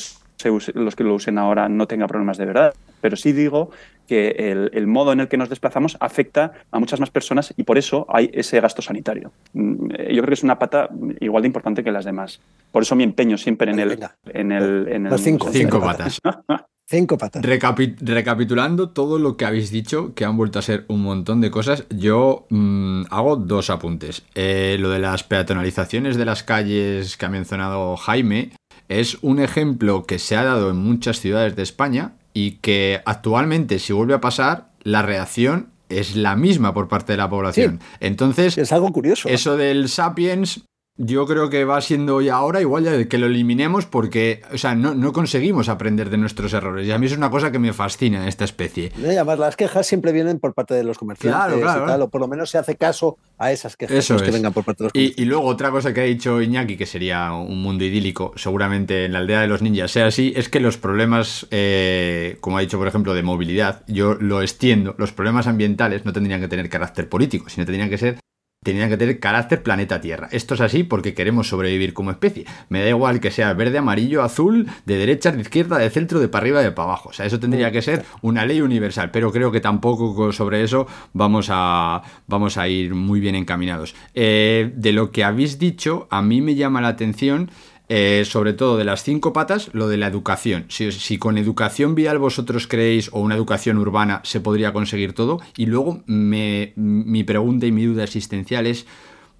los que lo usen ahora no tengan problemas de verdad, pero sí digo que el, modo en el que nos desplazamos afecta a muchas más personas y por eso hay ese gasto sanitario. Mm, yo creo que es una pata igual de importante que las demás. Por eso mi empeño siempre en el... En el, en el cinco, cinco patas. Cinco patas. recapitulando todo lo que habéis dicho, que han vuelto a ser un montón de cosas, yo mm, hago dos apuntes. Eh, lo de las peatonalizaciones de las calles que ha mencionado Jaime es un ejemplo que se ha dado en muchas ciudades de España y que actualmente si vuelve a pasar, la reacción es la misma por parte de la población. Entonces, es algo curioso. Eso del Sapiens yo creo que va siendo ya ahora igual ya que lo eliminemos porque, o sea, no, no, conseguimos aprender de nuestros errores. Y a mí es una cosa que me fascina esta especie. Y además, las quejas siempre vienen por parte de los comerciantes claro, claro. y tal, o por lo menos se hace caso a esas quejas Eso que es. vengan por parte de los y, comerciantes. y, luego otra cosa que ha dicho Iñaki, que sería un mundo idílico, seguramente en la aldea de los ninjas sea así, es que los problemas, eh, como ha dicho por ejemplo, de movilidad, yo lo extiendo, los problemas ambientales no tendrían que tener carácter político, sino tendrían que ser tenían que tener carácter planeta Tierra. Esto es así porque queremos sobrevivir como especie. Me da igual que sea verde, amarillo, azul, de derecha, de izquierda, de centro, de para arriba, de para abajo. O sea, eso tendría que ser una ley universal, pero creo que tampoco sobre eso vamos a, vamos a ir muy bien encaminados. Eh, de lo que habéis dicho, a mí me llama la atención eh, sobre todo de las cinco patas, lo de la educación. Si, con educación vial vosotros creéis o una educación urbana se podría conseguir todo. Y luego mi pregunta y mi duda existencial es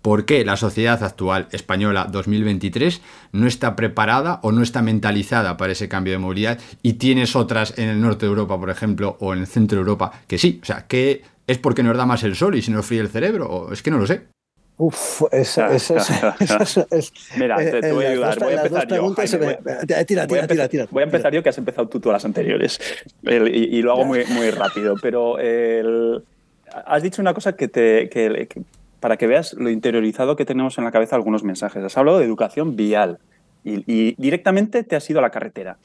por qué la sociedad actual española 2023 no está preparada o no está mentalizada para ese cambio de movilidad y tienes otras en el norte de Europa, por ejemplo, o en el centro de Europa que sí. O sea, que es porque nos da más el sol y se nos fríe el cerebro. O es que no lo sé. Uf, eso, eso, eso, es. Mira, te, te, voy a ayudar. Voy a empezar yo. Jaime, me... Tira, tira, tira, tira. Voy a empezar yo, que has empezado tú todas las anteriores. El, y, y, lo hago muy, muy rápido. Pero el, has dicho una cosa que te. Que, que, para que veas lo interiorizado que tenemos en la cabeza algunos mensajes. Has hablado de educación vial y, y directamente te has ido a la carretera.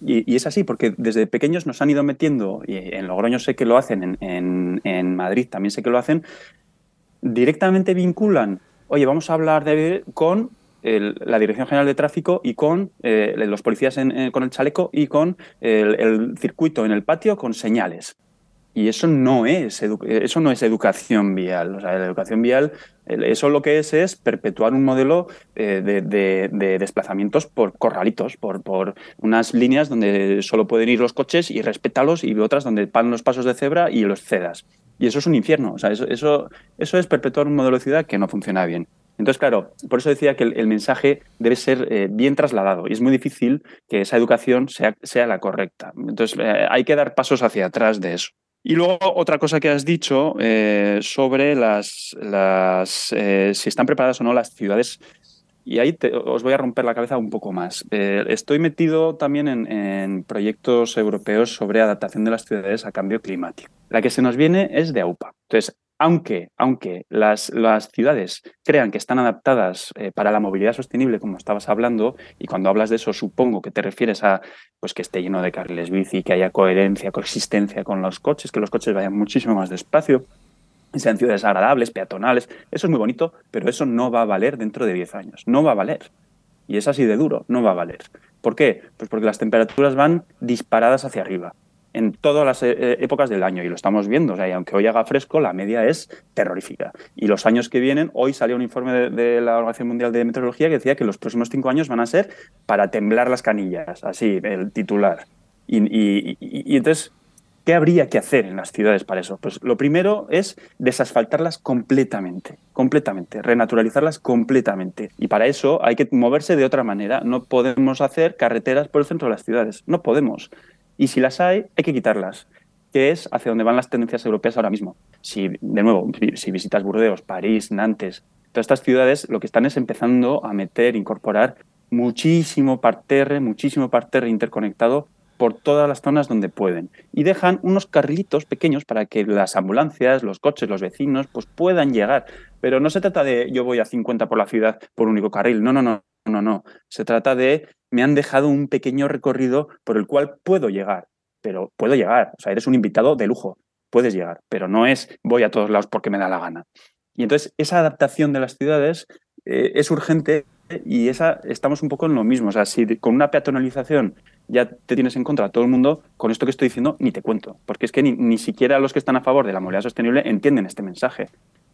Y, y, es así, porque desde pequeños nos han ido metiendo, y en Logroño sé que lo hacen, en, en, en Madrid también sé que lo hacen, directamente vinculan, oye, vamos a hablar de, con el, la Dirección General de Tráfico y con eh, los policías en, con el chaleco y con el, circuito en el patio con señales. Y eso no es, eso no es educación vial. O sea, la educación vial, eso lo que es es perpetuar un modelo eh, de, desplazamientos por corralitos, por, por, unas líneas donde solo pueden ir los coches y respétalos y otras donde van los pasos de cebra y los cedas. Y eso es un infierno. O sea, eso, eso, eso es perpetuar un modelo de ciudad que no funciona bien. Entonces, claro, por eso decía que el, mensaje debe ser eh, bien trasladado y es muy difícil que esa educación sea, sea la correcta. Entonces, eh, hay que dar pasos hacia atrás de eso. Y luego otra cosa que has dicho eh, sobre las, las si están preparadas o no las ciudades. Y ahí os voy a romper la cabeza un poco más. Eh, estoy metido también en, en, proyectos europeos sobre adaptación de las ciudades a cambio climático. La que se nos viene es de AUPA. Entonces, aunque, aunque las, las, ciudades crean que están adaptadas eh, para la movilidad sostenible, como estabas hablando, y cuando hablas de eso supongo que te refieres a pues, que esté lleno de carriles bici, que haya coherencia, coexistencia con los coches, que los coches vayan muchísimo más despacio, sean ciudades agradables, peatonales, eso es muy bonito, pero eso no va a valer dentro de 10 años, no va a valer. Y es así de duro, no va a valer. ¿Por qué? Pues porque las temperaturas van disparadas hacia arriba en todas las eh, épocas del año y lo estamos viendo. O sea, y aunque hoy haga fresco, la media es terrorífica. Y los años que vienen, hoy salió un informe de, la Organización Mundial de Meteorología que decía que los próximos cinco años van a ser para temblar las canillas, así, el titular. Y, y entonces, ¿qué habría que hacer en las ciudades para eso? Pues lo primero es desasfaltarlas completamente, completamente, renaturalizarlas completamente. Y para eso hay que moverse de otra manera. No podemos hacer carreteras por el centro de las ciudades, no podemos. Y si las hay, hay que quitarlas, que es hacia donde van las tendencias europeas ahora mismo. Si, de nuevo, si visitas Burdeos, París, Nantes, todas estas ciudades lo que están es empezando a meter, incorporar muchísimo parterre, muchísimo parterre interconectado por todas las zonas donde pueden. Y dejan unos carrilitos pequeños para que las ambulancias, los coches, los vecinos, pues puedan llegar. Pero no se trata de yo voy a 50 por la ciudad por único carril. No, no, no, no, no. Se trata de me han dejado un pequeño recorrido por el cual puedo llegar. Pero puedo llegar. O sea, eres un invitado de lujo. Puedes llegar. Pero no es voy a todos lados porque me da la gana. Y entonces esa adaptación de las ciudades eh, es urgente y esa estamos un poco en lo mismo. O sea, si con una peatonalización ya te tienes en contra a todo el mundo, con esto que estoy diciendo ni te cuento. Porque es que ni, ni siquiera los que están a favor de la movilidad sostenible entienden este mensaje.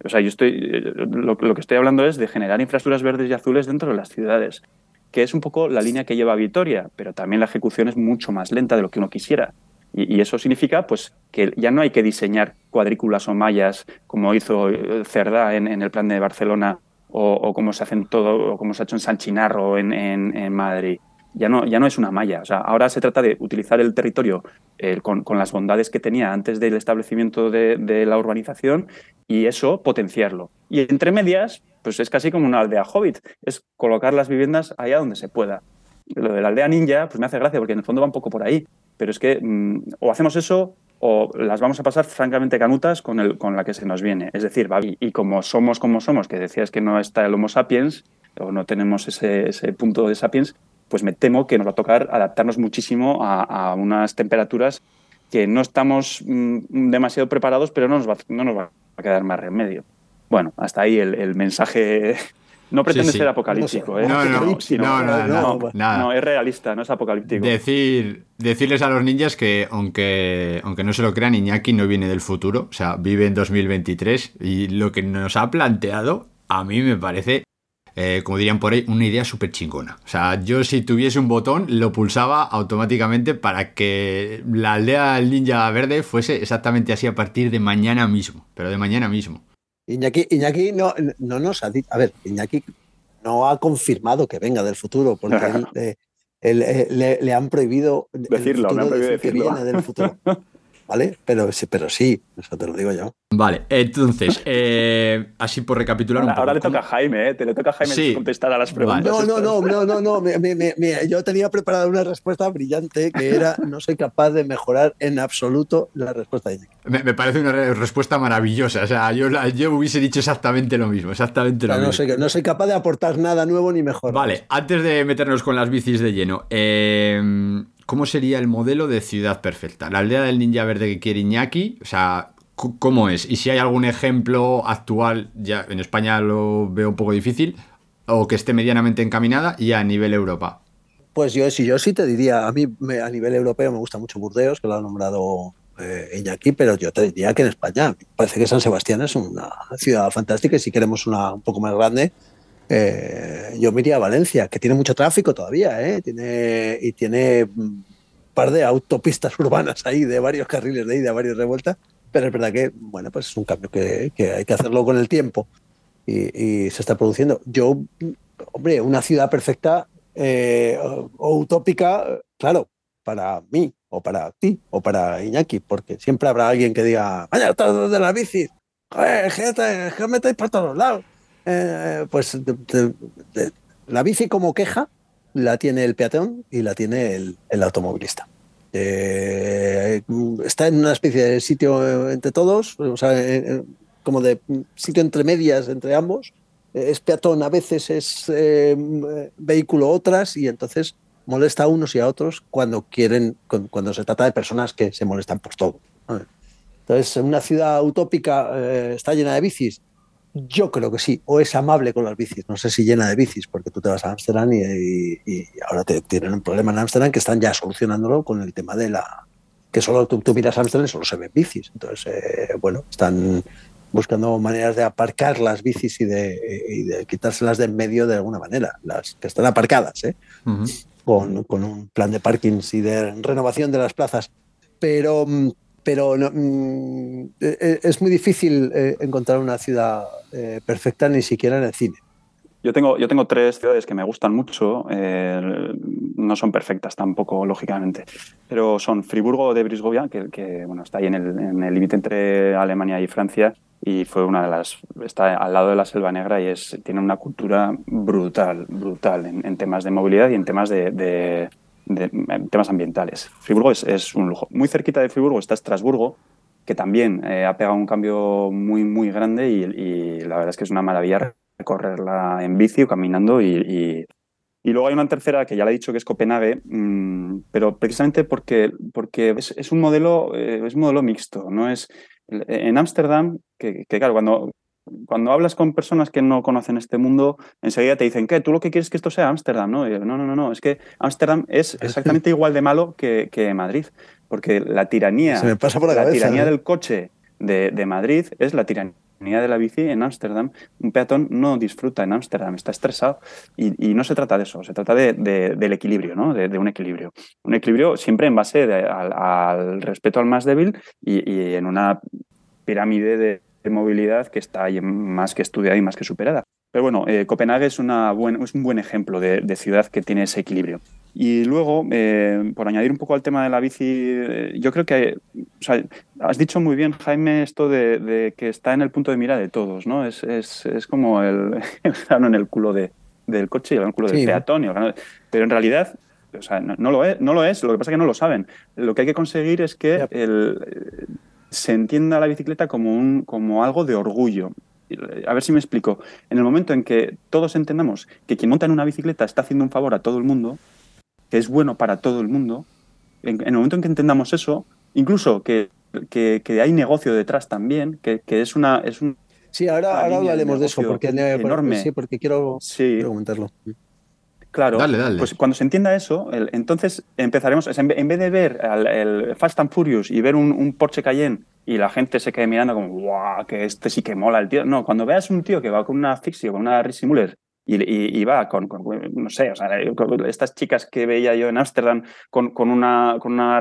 O sea, yo estoy, lo, lo, que estoy hablando es de generar infraestructuras verdes y azules dentro de las ciudades, que es un poco la línea que lleva Vitoria, pero también la ejecución es mucho más lenta de lo que uno quisiera. Y, eso significa pues, que ya no hay que diseñar cuadrículas o mallas como hizo Cerdá en, en el plan de Barcelona o, como se hacen todo, o se ha hecho en San Chinarro en, en, Madrid ya no, ya no es una malla. Ahora se trata de utilizar el territorio eh, con, con, las bondades que tenía antes del establecimiento de, la urbanización y eso potenciarlo. Y entre medias, pues es casi como una aldea hobbit, es colocar las viviendas allá donde se pueda. Lo de la aldea ninja, pues me hace gracia porque en el fondo va un poco por ahí, pero es que mmm, o hacemos eso o las vamos a pasar francamente canutas con, el, con la que se nos viene. Es decir, y, como somos como somos, que decías que no está el Homo sapiens, o no tenemos ese, punto de sapiens, pues me temo que nos va a tocar adaptarnos muchísimo a, unas temperaturas que no estamos mmm, demasiado preparados, pero no nos, va, no nos va a quedar más remedio. Bueno, hasta ahí el mensaje. No pretende Sí, sí. ser apocalíptico, ¿eh? No, no, sino- no, no, nada. no, es realista, no es apocalíptico. Decir, decirles a los ninjas que, aunque, aunque no se lo crean, Iñaki no viene del futuro, o sea, vive en 2023 y lo que nos ha planteado a mí me parece, eh, como dirían por ahí, una idea súper chingona. O sea, yo si tuviese un botón lo pulsaba automáticamente para que la aldea del ninja verde fuese exactamente así a partir de mañana mismo, pero de mañana mismo. Iñaki, Iñaki no, no nos ha dicho. A ver, Iñaki no ha confirmado que venga del futuro, porque él, eh, él, eh, le, le han prohibido Decirlo, me han prohibido decir que decirlo. viene del futuro. ¿Vale? Pero, sí- pero sí, eso te lo digo yo. Vale, entonces, eh, así por recapitular un Ahora, poco. ahora le toca a ¿cómo- Jaime, ¿eh? Te le toca a Jaime Sí. contestar a las preguntas. No, no, no, no, no, no. me- me- me- me- yo tenía preparada una respuesta brillante que era no soy capaz de mejorar en absoluto la respuesta de Iñaki. Me, me parece una re- respuesta maravillosa. O sea, yo, yo hubiese dicho exactamente lo mismo. Exactamente lo no, mismo. soy, no soy capaz de aportar nada nuevo ni mejor. Vale, antes de meternos con las bicis de lleno, eh, ¿cómo sería el modelo de ciudad perfecta? La aldea del ninja verde que quiere Iñaki, o sea, ¿cómo es? Y si hay algún ejemplo actual, ya en España lo veo un poco difícil, o que esté medianamente encaminada, y a nivel Europa. Pues yo, si yo sí te diría, a mí me- a nivel europeo me gusta mucho Burdeos, que lo ha nombrado eh, Iñaki, pero yo te diría que en España parece que San Sebastián es una ciudad fantástica y si queremos una un poco más grande, eh, yo me iría a Valencia, que tiene mucho tráfico todavía, ¿eh? tiene, y tiene un par de autopistas urbanas ahí, de varios carriles de ida, varias revueltas, pero es verdad que, bueno, pues es un cambio que, que hay que hacerlo con el tiempo y, y se está produciendo. Yo, hombre, una ciudad perfecta eh, o, o utópica, claro, para mí, o para ti, o para Iñaki, porque siempre habrá alguien que diga, vaya, todos de la bici, joder, que te- que metéis por todos lados. Eh, pues la bici como queja la tiene el peatón y la tiene el, automovilista. Eh, está en una especie de sitio entre todos, o sea, eh, como de sitio entre medias entre ambos. Es peatón, a veces es eh, vehículo otras, y entonces molesta a unos y a otros cuando quieren, cu- cuando se trata de personas que se molestan por todo. Entonces, una ciudad utópica eh, está llena de bicis. Yo creo que sí, o es amable con las bicis. No sé si llena de bicis, porque tú te vas a Ámsterdam y, y- y ahora te, tienen un problema en Ámsterdam que están ya solucionándolo con el tema de la. que solo tú, tú miras Ámsterdam y solo se ven bicis. Entonces, eh, bueno, están buscando maneras de aparcar las bicis y de, y de quitárselas de en medio de alguna manera, las que están aparcadas, ¿eh? Ujú. Con, un plan de parkings y de renovación de las plazas. Pero, mm, pero no, mm, eh, es muy difícil eh, encontrar una ciudad eh, perfecta ni siquiera en el cine. Yo tengo, yo tengo tres ciudades que me gustan mucho. eh, no son perfectas tampoco, lógicamente. Pero son Friburgo de Brisgovia, que, bueno, está ahí en el en el límite entre Alemania y Francia. Y fue una de las. Está al lado de la Selva Negra y es, tiene una cultura brutal, brutal en, temas de movilidad y en temas de, temas ambientales. Friburgo es, un lujo. Muy cerquita de Friburgo está Estrasburgo, que también eh, ha pegado un cambio muy, muy grande y, la verdad es que es una maravilla recorrerla en bici o caminando y, y- luego hay una tercera que ya le he dicho que es Copenhague, mm, pero precisamente porque, porque es, es un modelo, eh, es un modelo mixto, no es en Ámsterdam, que, que claro, cuando, cuando hablas con personas que no conocen este mundo, enseguida te dicen, ¿qué? ¿Tú lo que quieres es que esto sea Ámsterdam? ¿no? Yo, no, no, no, no, es que Ámsterdam es exactamente igual de malo que, que Madrid, porque la tiranía, Se me pasa por la la cabeza, tiranía ¿eh? del coche de, de Madrid es la tiranía de la bici en Ámsterdam. Un peatón no disfruta en Ámsterdam, está estresado y, no se trata de eso, se trata de, de- del equilibrio, ¿no? De, un equilibrio. Un equilibrio siempre en base al, al respeto al más débil y, y en una pirámide de, movilidad que está ahí más que estudiada y más que superada. Pero bueno, eh, Copenhague es, una buen- es un buen ejemplo de ciudad que tiene ese equilibrio. Y luego, eh, por añadir un poco al tema de la bici, eh, yo creo que, o sea, has dicho muy bien, Jaime, esto de, de que está en el punto de mira de todos, ¿no? Es, es, es como el, el grano en el culo de, del coche y el culo del peatón. y el grano- pero en realidad, o sea, no, no lo es, no lo es, lo que pasa es que no lo saben. Lo que hay que conseguir es que el, se entienda la bicicleta como, un, como algo de orgullo. A ver si me explico. En el momento en que todos entendamos que quien monta en una bicicleta está haciendo un favor a todo el mundo, que es bueno para todo el mundo, en, en el momento en que entendamos eso, incluso que, que- que hay negocio detrás también, que, que es una... Es un, Sí, ahora, ahora línea de hablaremos de eso, porque, porque- enorme. sí, porque quiero, sí, comentarlo. Claro, Dale, dale. pues cuando se entienda eso, el- entonces empezaremos, en ve- en vez de ver al- el Fast and Furious y ver un, un Porsche Cayenne y la gente se quede mirando como, guau, que este sí que mola el tío. No, cuando veas un tío que va con una Fixie o con una Simuler y, y- y va con, con- no sé, o sea, estas chicas que veía yo en Ámsterdam con, con una, con una,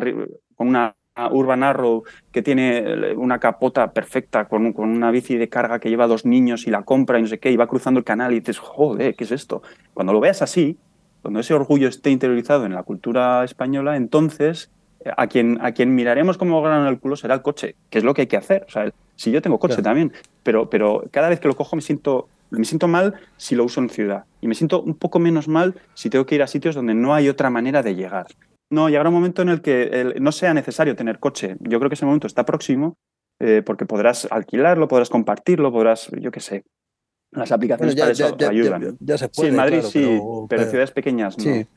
con una Urban Arrow que tiene una capota perfecta con, con una bici de carga que lleva dos niños y la compra y no sé qué, y va cruzando el canal y dices, joder, ¿qué es esto? Cuando lo veas así, cuando ese orgullo esté interiorizado en la cultura española, entonces eh, a quien, a quien miraremos como grano en el culo será el coche, que es lo que hay que hacer. O sea, si yo tengo coche Claro. también, pero, pero cada vez que lo cojo me siento, me siento mal si lo uso en ciudad. Y me siento un poco menos mal si tengo que ir a sitios donde no hay otra manera de llegar. No, llegará un momento en el que el- no sea necesario tener coche. Yo creo que ese momento está próximo eh, porque podrás alquilarlo, podrás compartirlo, podrás, yo qué sé. Las aplicaciones Bueno, ya, para eso ya- ya- ayudan. ya- se sí, puede. en Madrid claro, sí, pero, pero- en ciudades pequeñas no. Sí.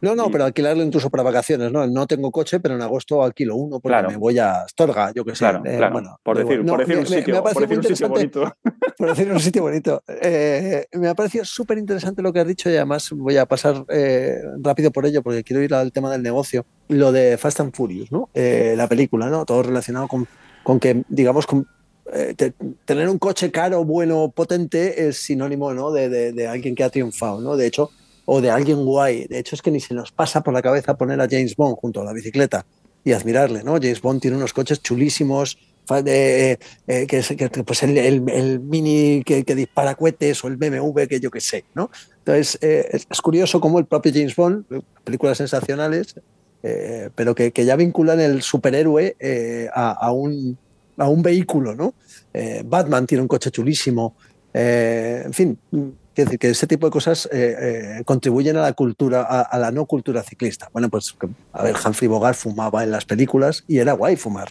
No, no, pero alquilarlo incluso para vacaciones, ¿no? No tengo coche, pero en agosto alquilo uno porque Claro. me voy a Astorga, yo que sé. Claro, Eh, claro. bueno, por decir, igual. No, por decir me- un sitio, me por decir un sitio bonito. por decir un sitio bonito. Eh, me ha parecido súper interesante lo que has dicho y además voy a pasar eh, rápido por ello porque quiero ir al tema del negocio. Lo de Fast and Furious, ¿no? Eh, la película, ¿no? Todo relacionado con, con que, digamos, con, eh, te- tener un coche caro, bueno, potente es sinónimo, ¿no? De, de- de alguien que ha triunfado, ¿no? De hecho, o de alguien guay. De hecho, es que ni se nos pasa por la cabeza poner a James Bond junto a la bicicleta y admirarle, ¿no? James Bond tiene unos coches chulísimos, fa- de- eh, que es pues el, mini que, que dispara cohetes o el BMW que yo que sé, ¿no? Entonces, eh, es, curioso cómo el propio James Bond, eh, películas sensacionales, eh, pero que, que ya vinculan el superhéroe eh, a, a un, a un vehículo, ¿no? Eh, Batman tiene un coche chulísimo, eh, en fin, quiero decir que ese tipo de cosas eh, eh, contribuyen a la cultura, a, a la no cultura ciclista. Bueno, pues a ver, Humphrey Bogart fumaba en las películas y era guay fumar.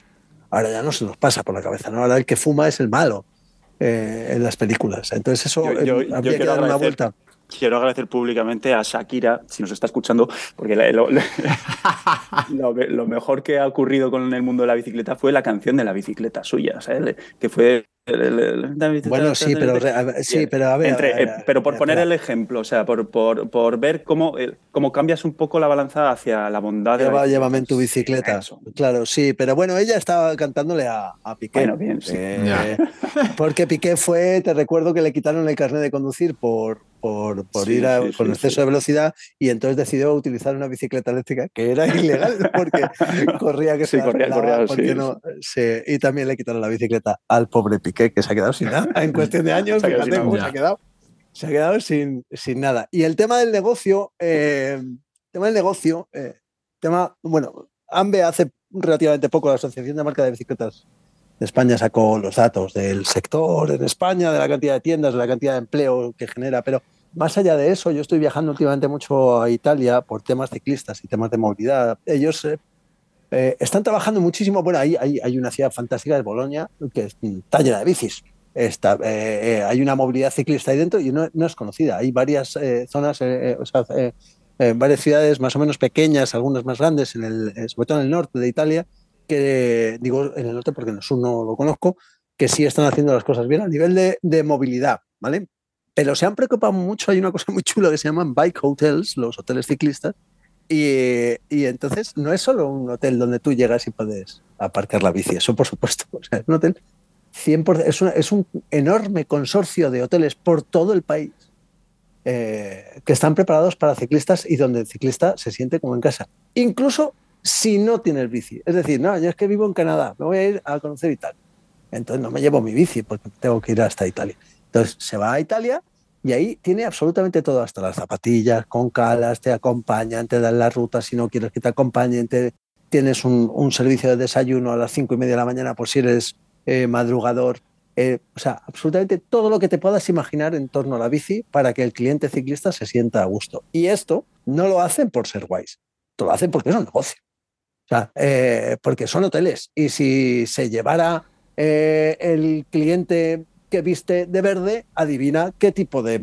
Ahora ya no se nos pasa por la cabeza, ¿no? Ahora el que fuma es el malo eh, en las películas. Entonces eso Yo- yo- eh, yo que quiero dar una vuelta. Quiero agradecer públicamente a Shakira, si nos está escuchando, porque lo, lo- lo me- lo mejor que ha ocurrido con el mundo de la bicicleta fue la canción de la bicicleta suya, el- que fue... Bueno, sí, pero, a ver, sí, pero a ver. Entre- a ver, eh, pero por ver, poner el ejemplo, o sea, por, por, por ver cómo, cómo cambias un poco la balanza hacia la bondad de la Lleva- bicicleta. llévame en tu Sí, bicicleta. eso. Claro, sí, pero bueno, ella estaba cantándole a, Piqué. Bueno, bien, sí. Eh, porque Piqué fue, te recuerdo que le quitaron el carnet de conducir por, por, por Sí, ir a- sí, con sí, exceso sí. de velocidad y entonces decidió utilizar una bicicleta eléctrica que era ilegal porque corría que Sí, se corría, corría, porque sí, no- sí, y también le quitaron la bicicleta al pobre Piqué que se ha quedado sin nada en cuestión de años. Se ha quedado fíjate sin cómo nada. se ha quedado. Se ha quedado sin, sin nada. Y el tema del negocio, eh, tema del negocio, eh, tema, bueno, AMBE hace relativamente poco, la Asociación de Marca de Bicicletas de España sacó los datos del sector en España, de la cantidad de tiendas, de la cantidad de empleo que genera, pero más allá de eso, yo estoy viajando últimamente mucho a Italia por temas ciclistas y temas de movilidad. Ellos eh, eh, están trabajando muchísimo. Bueno, ahí hay, hay una ciudad fantástica de Bolonia que es- está llena de bicis. Está, eh, eh, hay una movilidad ciclista ahí dentro y no, no es conocida. Hay varias eh, zonas, eh, eh, o sea, varias ciudades más o menos pequeñas, algunas más grandes, en el, sobre todo en el norte de Italia, que digo en el norte porque en el sur no lo conozco, que sí están haciendo las cosas bien a nivel de, de movilidad, ¿vale? Pero se han preocupado mucho, hay una cosa muy chula que se llaman bike hotels, los hoteles ciclistas, y, y entonces no es solo un hotel donde tú llegas y puedes aparcar la bici, eso por supuesto, o sea, es un hotel 100%, es, una- es un enorme consorcio de hoteles por todo el país eh, que están preparados para ciclistas y donde el ciclista se siente como en casa, incluso si no tienes bici. Es decir, no, yo es que vivo en Canadá, me voy a ir a conocer Italia. Entonces no me llevo mi bici porque tengo que ir hasta Italia. Entonces se va a Italia, Y ahí tiene absolutamente todo, hasta las zapatillas, con calas, te acompañan, te dan la ruta si no quieres que te acompañen, te, tienes un, servicio de desayuno a las cinco y media de la mañana por si eres eh, madrugador. Eh, o sea, absolutamente todo lo que te puedas imaginar en torno a la bici para que el cliente ciclista se sienta a gusto. Y esto no lo hacen por ser guays, lo hacen porque es un negocio. O sea, eh, porque son hoteles. Y si se llevara el cliente que viste de verde, adivina qué tipo de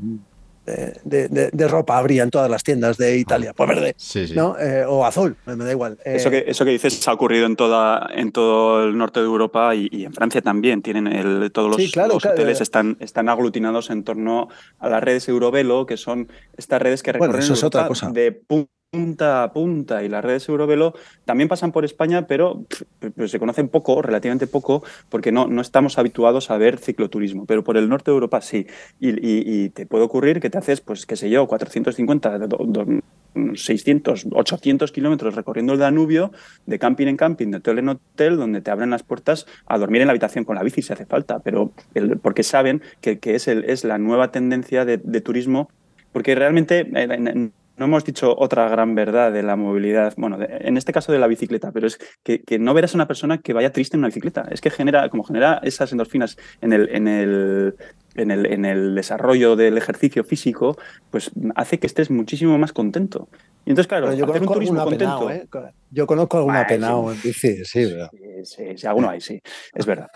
de, de, de, ropa habría en todas las tiendas de Italia, pues verde, sí, sí. ¿no? Eh, o azul, me, da igual. Eh, eso, que, eso que dices ha ocurrido en, toda, en todo el norte de Europa y, y en Francia también. Tienen el, todos los, sí, claro, los claro, hoteles están, están aglutinados en torno a las redes Eurovelo, que son estas redes que recorren bueno, eso es otra cosa. de punta a punta y las redes Eurovelo también pasan por España, pero se conocen poco, relativamente poco, porque no, no estamos habituados a ver cicloturismo, pero por el norte de Europa sí. Y te puede ocurrir que te haces, pues qué sé yo, 450, 600, 800 kilómetros recorriendo el Danubio, de camping en camping, de hotel en hotel, donde te abren las puertas a dormir en la habitación con la bici si hace falta, pero el, porque saben que, que es, el, es la nueva tendencia de, de turismo, porque realmente... Eh, no hemos dicho otra gran verdad de la movilidad, bueno, de, en este caso de la bicicleta, pero es que, que, no verás a una persona que vaya triste en una bicicleta. Es que genera, como genera esas endorfinas en el, en el, en el, en el desarrollo del ejercicio físico, pues hace que estés muchísimo más contento. Y entonces, claro, yo hacer un turismo contento. Penao, ¿eh? Yo conozco alguna ah, penao sí, en bici, sí, sí, sí, sí, alguno hay, sí, es verdad.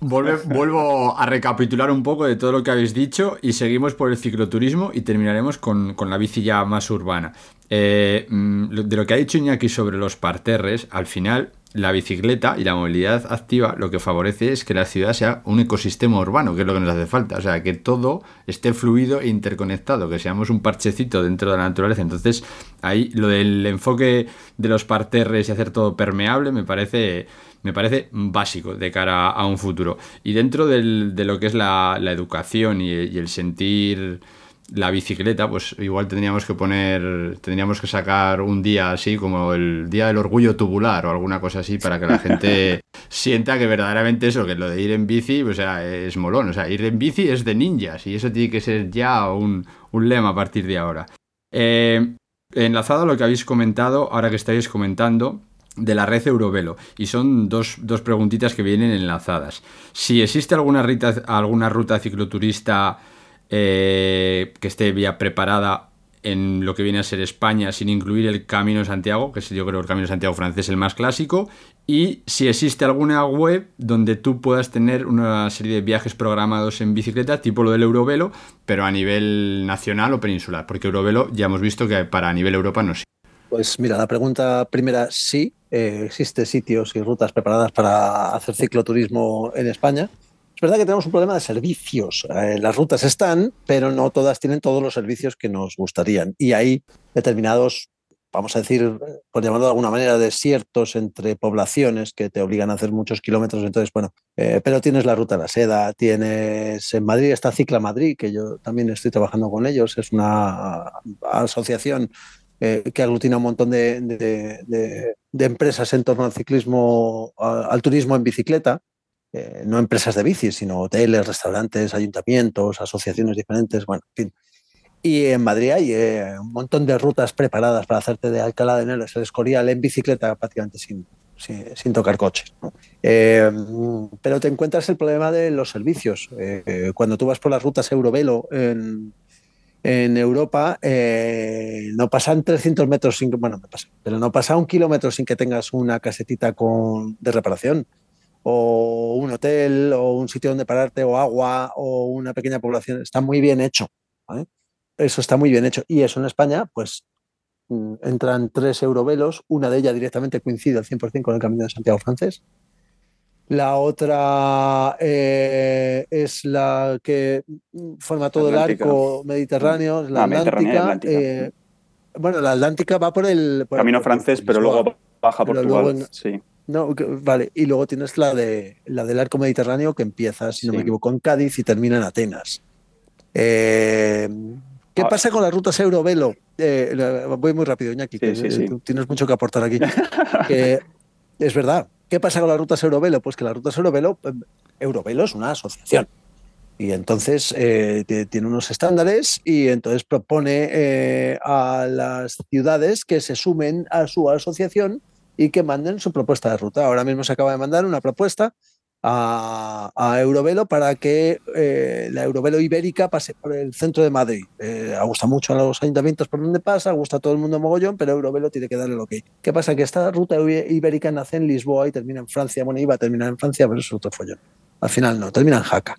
Vuelve, vuelvo a recapitular un poco de todo lo que habéis dicho y seguimos por el cicloturismo y terminaremos con, con la bici ya más urbana. Eh, de lo que ha dicho Iñaki sobre los parterres, al final la bicicleta y la movilidad activa lo que favorece es que la ciudad sea un ecosistema urbano, que es lo que nos hace falta. O sea, que todo esté fluido e interconectado, que seamos un parchecito dentro de la naturaleza. Entonces, ahí lo del enfoque de los parterres y hacer todo permeable me parece me parece básico de cara a un futuro. Y dentro del, de lo que es la, la educación y, y, el sentir la bicicleta, pues igual tendríamos que poner, tendríamos que sacar un día así como el Día del Orgullo Tubular o alguna cosa así para que la gente sienta que verdaderamente eso, que lo de ir en bici, o sea, es molón. O sea, ir en bici es de ninjas y eso tiene que ser ya un, un lema a partir de ahora. Eh, enlazado a lo que habéis comentado, ahora que estáis comentando, de la red Eurovelo y son dos, dos, preguntitas que vienen enlazadas. Si existe alguna ruta, alguna ruta cicloturista eh, que esté ya preparada en lo que viene a ser España sin incluir el Camino de Santiago, que es yo creo el Camino de Santiago francés el más clásico, y si existe alguna web donde tú puedas tener una serie de viajes programados en bicicleta, tipo lo del Eurovelo, pero a nivel nacional o peninsular, porque Eurovelo ya hemos visto que para nivel Europa no. Pues mira, la pregunta primera, sí, eh, existen sitios y rutas preparadas para hacer cicloturismo en España. Es verdad que tenemos un problema de servicios. Eh, las rutas están, pero no todas tienen todos los servicios que nos gustarían. Y hay determinados, vamos a decir, por llamarlo de alguna manera, desiertos entre poblaciones que te obligan a hacer muchos kilómetros. Entonces, bueno, eh, pero tienes la ruta de la seda, tienes en Madrid está Cicla Madrid, que yo también estoy trabajando con ellos. Es una asociación eh, que aglutina un montón de, de, empresas en torno al ciclismo, al turismo en bicicleta, eh, no empresas de bicis, sino hoteles, restaurantes, ayuntamientos, asociaciones diferentes, bueno, en fin. Y en Madrid hay eh, un montón de rutas preparadas para hacerte de Alcalá de Henares el Escorial en bicicleta prácticamente sin, sin, tocar. Eh, pero te encuentras el problema de los servicios. Cuando tú vas por las rutas Eurovelo en, en Europa eh, no pasan 300 metros sin bueno, me pasa, pero no pasa un kilómetro sin que tengas una casetita con, de reparación o un hotel o un sitio donde pararte o agua o una pequeña población. Está muy bien hecho. ¿vale? Eso está muy bien hecho. Y eso en España, pues mm, entran tres eurovelos, una de ellas directamente coincide al 100% con el Camino de Santiago francés. La otra eh, es la que forma todo Atlántica. el arco mediterráneo, la, la Atlántica. Atlántica. Eh, bueno, la Atlántica va por el por camino el, francés, pero luego baja por Portugal. En, sí. No, vale. Y luego tienes la de la del arco mediterráneo que empieza, si no me equivoco, en Cádiz y termina en Atenas. Eh, ¿Qué ah. pasa con las rutas Eurovelo? Eh, voy muy rápido, Iñaki, sí, que sí, tienes mucho que aportar aquí. es verdad. ¿Qué pasa con las rutas Eurovelo? Pues que las rutas Eurovelo, Eurovelo es una asociación. Y entonces eh, tiene unos estándares y entonces propone eh, a las ciudades que se sumen a su asociación y que manden su propuesta de ruta. Ahora mismo se acaba de mandar una propuesta a, Eurovelo para que eh, la Eurovelo ibérica pase por el centro de Madrid. Eh, gusta mucho a los ayuntamientos por donde pasa, gusta a todo el mundo mogollón, pero Eurovelo tiene que darle lo que. ¿Qué pasa? Que esta ruta ibérica nace en Lisboa y termina en Francia. Bueno, iba a terminar en Francia, pero es otro follón. Al final no, termina en Jaca.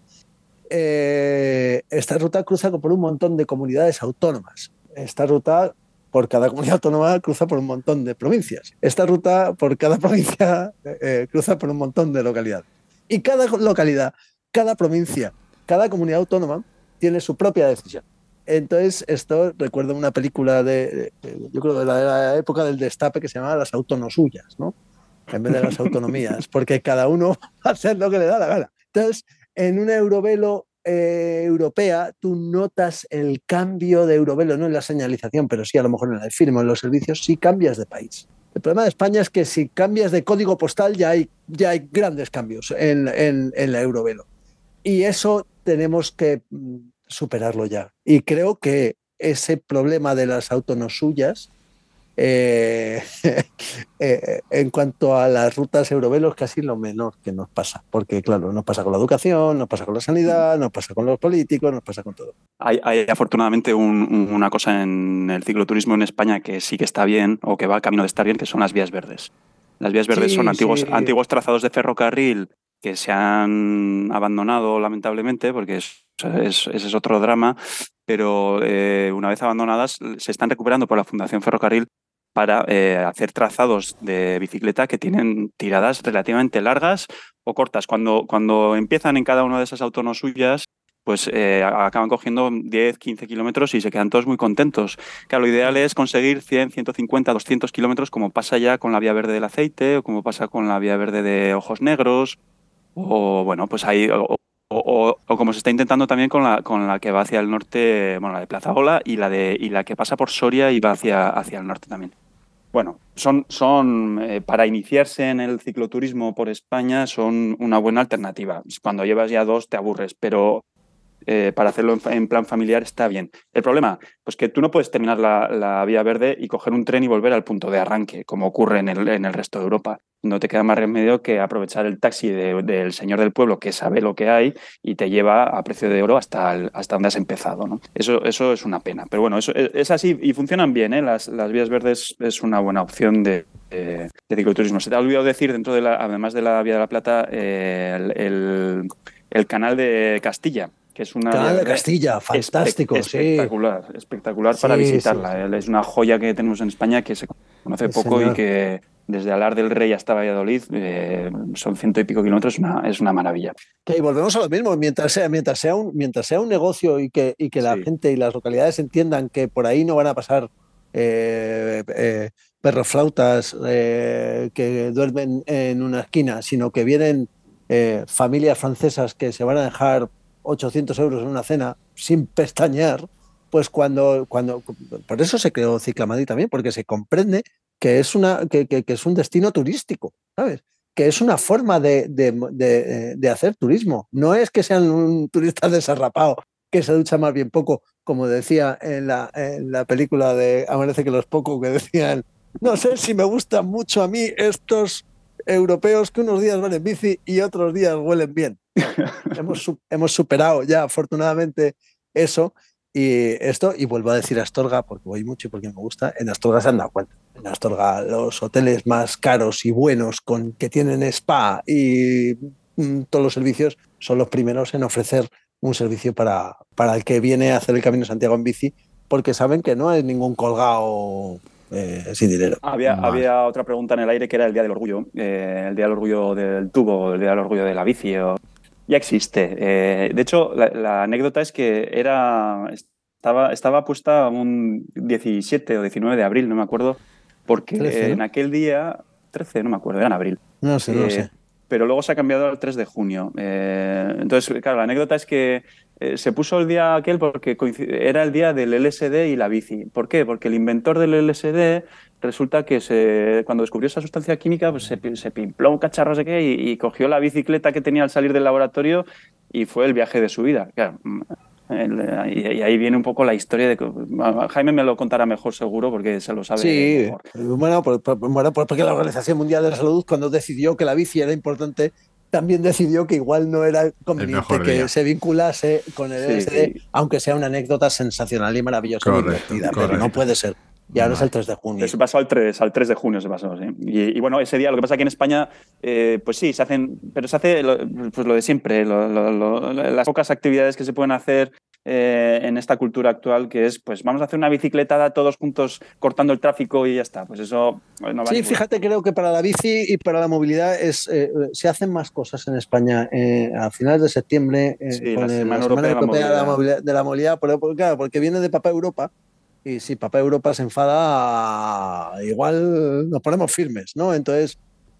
Eh, esta ruta cruza por un montón de comunidades autónomas. Esta ruta, por cada comunidad autónoma, cruza por un montón de provincias. Esta ruta, por cada provincia, eh, cruza por un montón de localidades. Y cada localidad, cada provincia, cada comunidad autónoma tiene su propia decisión. Entonces, esto recuerda una película de, yo creo, de la, época del destape que se llamaba Las Autonosuyas, ¿no? En vez de las autonomías, porque cada uno hacer lo que le da la gana. Entonces, en una Eurovelo eh, europea, tú notas el cambio de Eurovelo, no en la señalización, pero sí a lo mejor en el firma, en los servicios, sí cambias de país. El problema de España es que si cambias de código postal ya hay, ya hay grandes cambios en, en, la Eurovelo. Y eso tenemos que mm, superarlo ya. Y creo que ese problema de las autonosuyas eh, eh, en cuanto a las rutas eurovelos, casi lo menor que nos pasa, porque claro, nos pasa con la educación, nos pasa con la sanidad, nos pasa con los políticos, nos pasa con todo. Hay, hay afortunadamente un, una cosa en el cicloturismo en España que sí que está bien o que va camino de estar bien, que son las vías verdes. Las vías verdes sí, son antiguos, sí. antiguos trazados de ferrocarril que se han abandonado lamentablemente, porque es, es, ese es otro drama, pero eh, una vez abandonadas se están recuperando por la Fundación Ferrocarril para eh, hacer trazados de bicicleta que tienen tiradas relativamente largas o cortas. Cuando, cuando empiezan en cada una de esas autónomos suyas, pues eh, acaban cogiendo 10, 15 kilómetros y se quedan todos muy contentos. Claro, lo ideal es conseguir 100, 150, 200 kilómetros como pasa ya con la vía verde del aceite o como pasa con la vía verde de ojos negros o bueno, pues. O, o, o, como se está intentando también con la, con la que va hacia el norte, bueno, la de Plaza Ola y la, de, y la que pasa por Soria y va hacia, hacia el norte también. Bueno, son, son eh, para iniciarse en el cicloturismo por España son una buena alternativa. Cuando llevas ya dos te aburres, pero eh, para hacerlo en, plan familiar está bien. El problema, pues que tú no puedes terminar la, vía verde y coger un tren y volver al punto de arranque, como ocurre en el, en el resto de Europa no te queda más remedio que aprovechar el taxi de, del señor del pueblo que sabe lo que hay y te lleva a precio de oro hasta, el, hasta donde has empezado. Eso, eso es una pena. Pero bueno, eso es así y funcionan bien. ¿eh? Las, vías verdes es una buena opción de, de, cicloturismo. Se te ha olvidado decir, dentro de la, además de la Vía de la Plata, eh, el, canal de Castilla. Que es una canal de Castilla, fantástico, espectacular, sí. espectacular para sí, visitarla. Sí, es una joya que tenemos en España que se conoce poco y que desde Alar del Rey hasta Valladolid, eh, son ciento y pico kilómetros, una, es una maravilla. y volvemos a lo mismo, mientras sea, mientras sea, un, mientras sea un negocio y que, y que la sí. gente y las localidades entiendan que por ahí no van a pasar eh, eh, perroflautas eh, que duermen en una esquina, sino que vienen eh, familias francesas que se van a dejar 800 euros en una cena sin pestañear, pues cuando, cuando por eso se creó Ciclamadrid también, porque se comprende que es, una, que, que, es un destino turístico, ¿sabes? Que es una forma de, de, de, de hacer turismo. No es que sean un turista desarrapado que se ducha más bien poco, como decía en la, en la película de Amanece que los pocos, que decían, no sé si me gustan mucho a mí estos europeos que unos días van en bici y otros días huelen bien. hemos, hemos superado ya afortunadamente eso y esto, y vuelvo a decir Astorga porque voy mucho y porque me gusta, en Astorga se han dado cuenta. En Astorga los hoteles más caros y buenos con que tienen spa y mm, todos los servicios son los primeros en ofrecer un servicio para, para el que viene a hacer el Camino de Santiago en bici porque saben que no es ningún colgado eh, sin dinero. Había, había, otra pregunta en el aire que era el Día del Orgullo, eh, el Día del Orgullo del tubo, el Día del Orgullo de la bici. O ya existe. Eh, de hecho, la, la, anécdota es que era estaba, estaba puesta un 17 o 19 de abril, no me acuerdo, porque 13, en aquel día, 13, no me acuerdo, era en abril. No sé, eh, no sé. Pero luego se ha cambiado al 3 de junio. Eh, entonces, claro, la anécdota es que eh, se puso el día aquel porque era el día del LSD y la bici. ¿Por qué? Porque el inventor del LSD resulta que se, cuando descubrió esa sustancia química, pues se, se pimpló un cacharro de qué y, y, cogió la bicicleta que tenía al salir del laboratorio y fue el viaje de su vida. Claro, y, ahí viene un poco la historia de que Jaime me lo contará mejor seguro porque se lo sabe. Sí, mejor. Bueno, por, por, bueno, porque la Organización Mundial de la Salud cuando decidió que la bici era importante también decidió que igual no era conveniente que se vinculase con el sí, LSD, sí. aunque sea una anécdota sensacional y maravillosa correcto, y divertida, correcto. pero no puede ser. Y ahora no. es el 3 de junio. Se pasó al 3, al 3 de junio, se pasó, sí. Y, y, bueno, ese día, lo que pasa aquí en España, eh, pues sí, se hacen, pero se hace lo, pues lo de siempre, lo, lo, las pocas actividades que se pueden hacer eh, en esta cultura actual, que es, pues vamos a hacer una bicicletada todos juntos cortando el tráfico y ya está. Pues eso no Sí, fíjate, creo que para la bici y para la movilidad es, eh, se hacen más cosas en España. Eh, a finales de septiembre, sí, con la el, Semana la Semana Europea Europea de la Movilidad, de la movilidad pero, claro, porque viene de Papá Europa. Y si Papá Europa se enfada, igual nos ponemos firmes, ¿no? Entonces,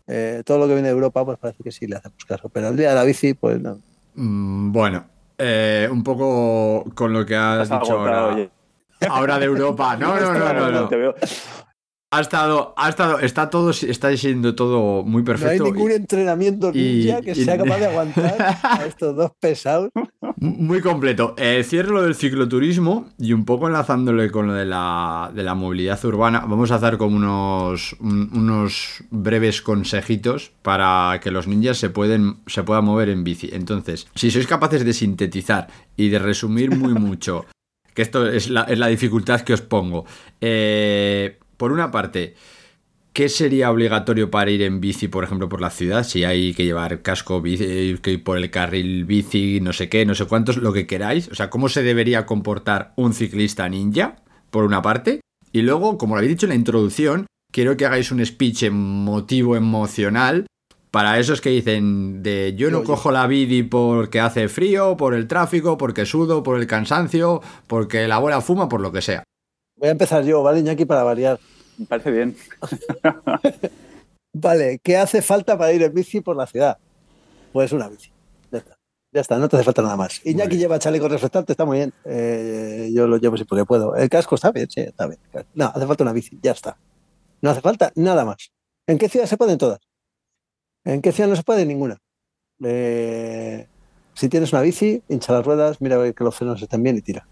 eh, todo lo que viene de Europa, pues parece que sí le hacemos caso. Pero el día de la bici, pues no. Mm, bueno, eh, un poco con lo que has dicho ahora, oye. ahora de Europa. No, no, no, no. no. Te veo. Ha estado, ha estado, está todo, está siendo todo muy perfecto. No hay ningún y, entrenamiento ninja y, que sea capaz de aguantar a estos dos pesados. Muy completo. Eh, cierro lo del cicloturismo y un poco enlazándole con lo de la, de la movilidad urbana. Vamos a hacer como unos, un, unos breves consejitos para que los ninjas se, pueden, se puedan mover en bici. Entonces, si sois capaces de sintetizar y de resumir muy mucho, que esto es la, es la dificultad que os pongo. Eh, por una parte, ¿qué sería obligatorio para ir en bici, por ejemplo, por la ciudad? Si hay que llevar casco, bici, que ir por el carril bici, no sé qué, no sé cuántos, lo que queráis. O sea, ¿cómo se debería comportar un ciclista ninja, por una parte? Y luego, como lo habéis dicho en la introducción, quiero que hagáis un speech emotivo, emocional, para esos que dicen de yo no cojo la bici porque hace frío, por el tráfico, porque sudo, por el cansancio, porque la abuela fuma, por lo que sea. Voy a empezar yo, ¿vale, Iñaki, para variar? Me parece bien. vale, ¿qué hace falta para ir en bici por la ciudad? Pues una bici. Ya está. Ya está, no te hace falta nada más. Iñaki lleva chaleco reflectante, está muy bien. Eh, yo lo llevo sí porque puedo. El casco está bien, sí, está bien. No, hace falta una bici, ya está. No hace falta nada más. ¿En qué ciudad se pueden todas? ¿En qué ciudad no se puede? Ninguna. Eh, si tienes una bici, hincha las ruedas, mira que los frenos estén bien y tira.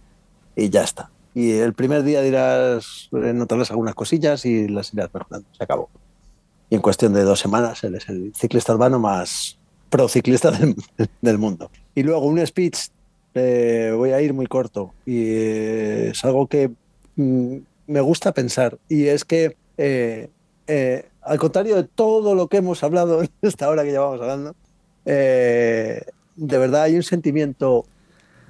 Y ya está y el primer día dirás, notarás algunas cosillas y las irás mejorando. Se acabó. Y en cuestión de dos semanas eres el ciclista urbano más pro ciclista del, del mundo. Y luego un speech, eh, voy a ir muy corto y eh, es algo que mm, me gusta pensar y es que eh, eh, al contrario de todo lo que hemos hablado en esta hora que llevamos hablando, eh, de verdad hay un sentimiento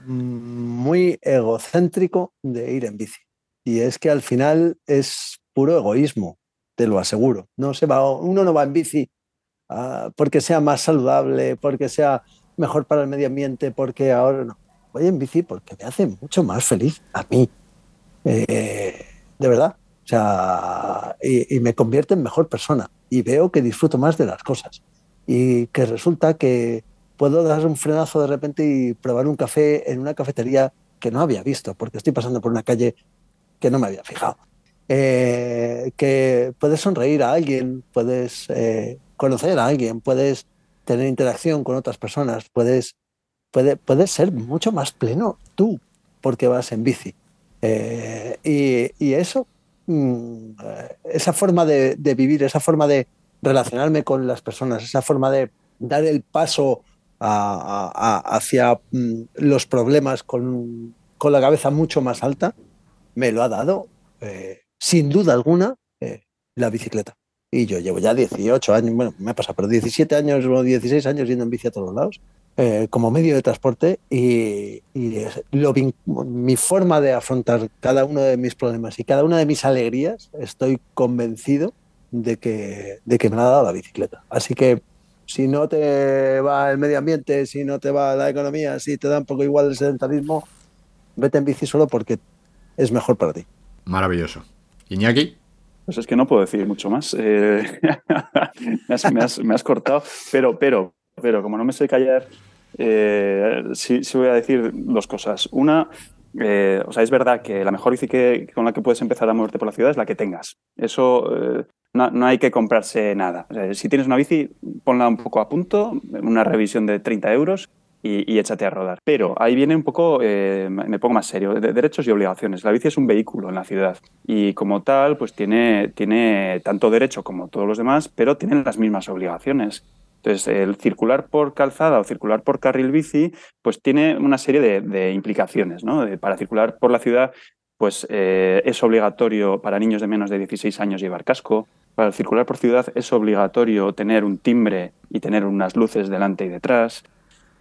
muy egocéntrico de ir en bici. Y es que al final es puro egoísmo, te lo aseguro. No se va, uno no va en bici uh, porque sea más saludable, porque sea mejor para el medio ambiente, porque ahora no. Voy en bici porque me hace mucho más feliz a mí. Eh, de verdad. O sea, y me convierte en mejor persona. Y veo que disfruto más de las cosas. Y que resulta que, puedo dar un frenazo de repente y probar un café en una cafetería que no había visto, porque estoy pasando por una calle que no me había fijado. Eh, que puedes sonreír a alguien, puedes eh, conocer a alguien, puedes tener interacción con otras personas, puedes, puede, puedes ser mucho más pleno tú porque vas en bici. Eh, y, y, eso, mmm, esa forma de, de, vivir, esa forma de relacionarme con las personas, esa forma de dar el paso hacia mm, los problemas con, con, la cabeza mucho más alta, me lo ha dado, eh, sin duda alguna, eh, la bicicleta. Y yo llevo ya 18 años, bueno, me ha pasado, pero 17 años o 16 años yendo en bici a todos lados, eh, como medio de transporte, y, y lo, mi forma de afrontar cada uno de mis problemas y cada una de mis alegrías, estoy convencido de que, de que me la ha dado la bicicleta. Así que si no te va el medio ambiente, si no te va la economía, si te da un poco igual el sedentarismo, vete en bici solo porque es mejor para ti. Maravilloso. Iñaki. Pues es que no puedo decir mucho más. Eh, me, has, me, has, me, has, cortado, pero, pero, pero como no me sé callar, eh, sí, sí, voy a decir dos cosas. Una, eh, o sea, es verdad que la mejor bici que, con la que puedes empezar a moverte por la ciudad es la que tengas. Eso eh, no, hay que comprarse nada. Si tienes una bici, ponla un poco a punto, una revisión de 30 euros y, échate a rodar. Pero ahí viene un poco, eh, me pongo más serio, de derechos y obligaciones. La bici es un vehículo en la ciudad y como tal, pues tiene, tiene tanto derecho como todos los demás, pero tienen las mismas obligaciones. Entonces, el circular por calzada o circular por carril bici, pues tiene una serie de, de implicaciones, ¿no? De, para circular por la ciudad, pues eh, es obligatorio para niños de menos de 16 años llevar casco. Para circular por ciudad es obligatorio tener un timbre y tener unas luces delante y detrás.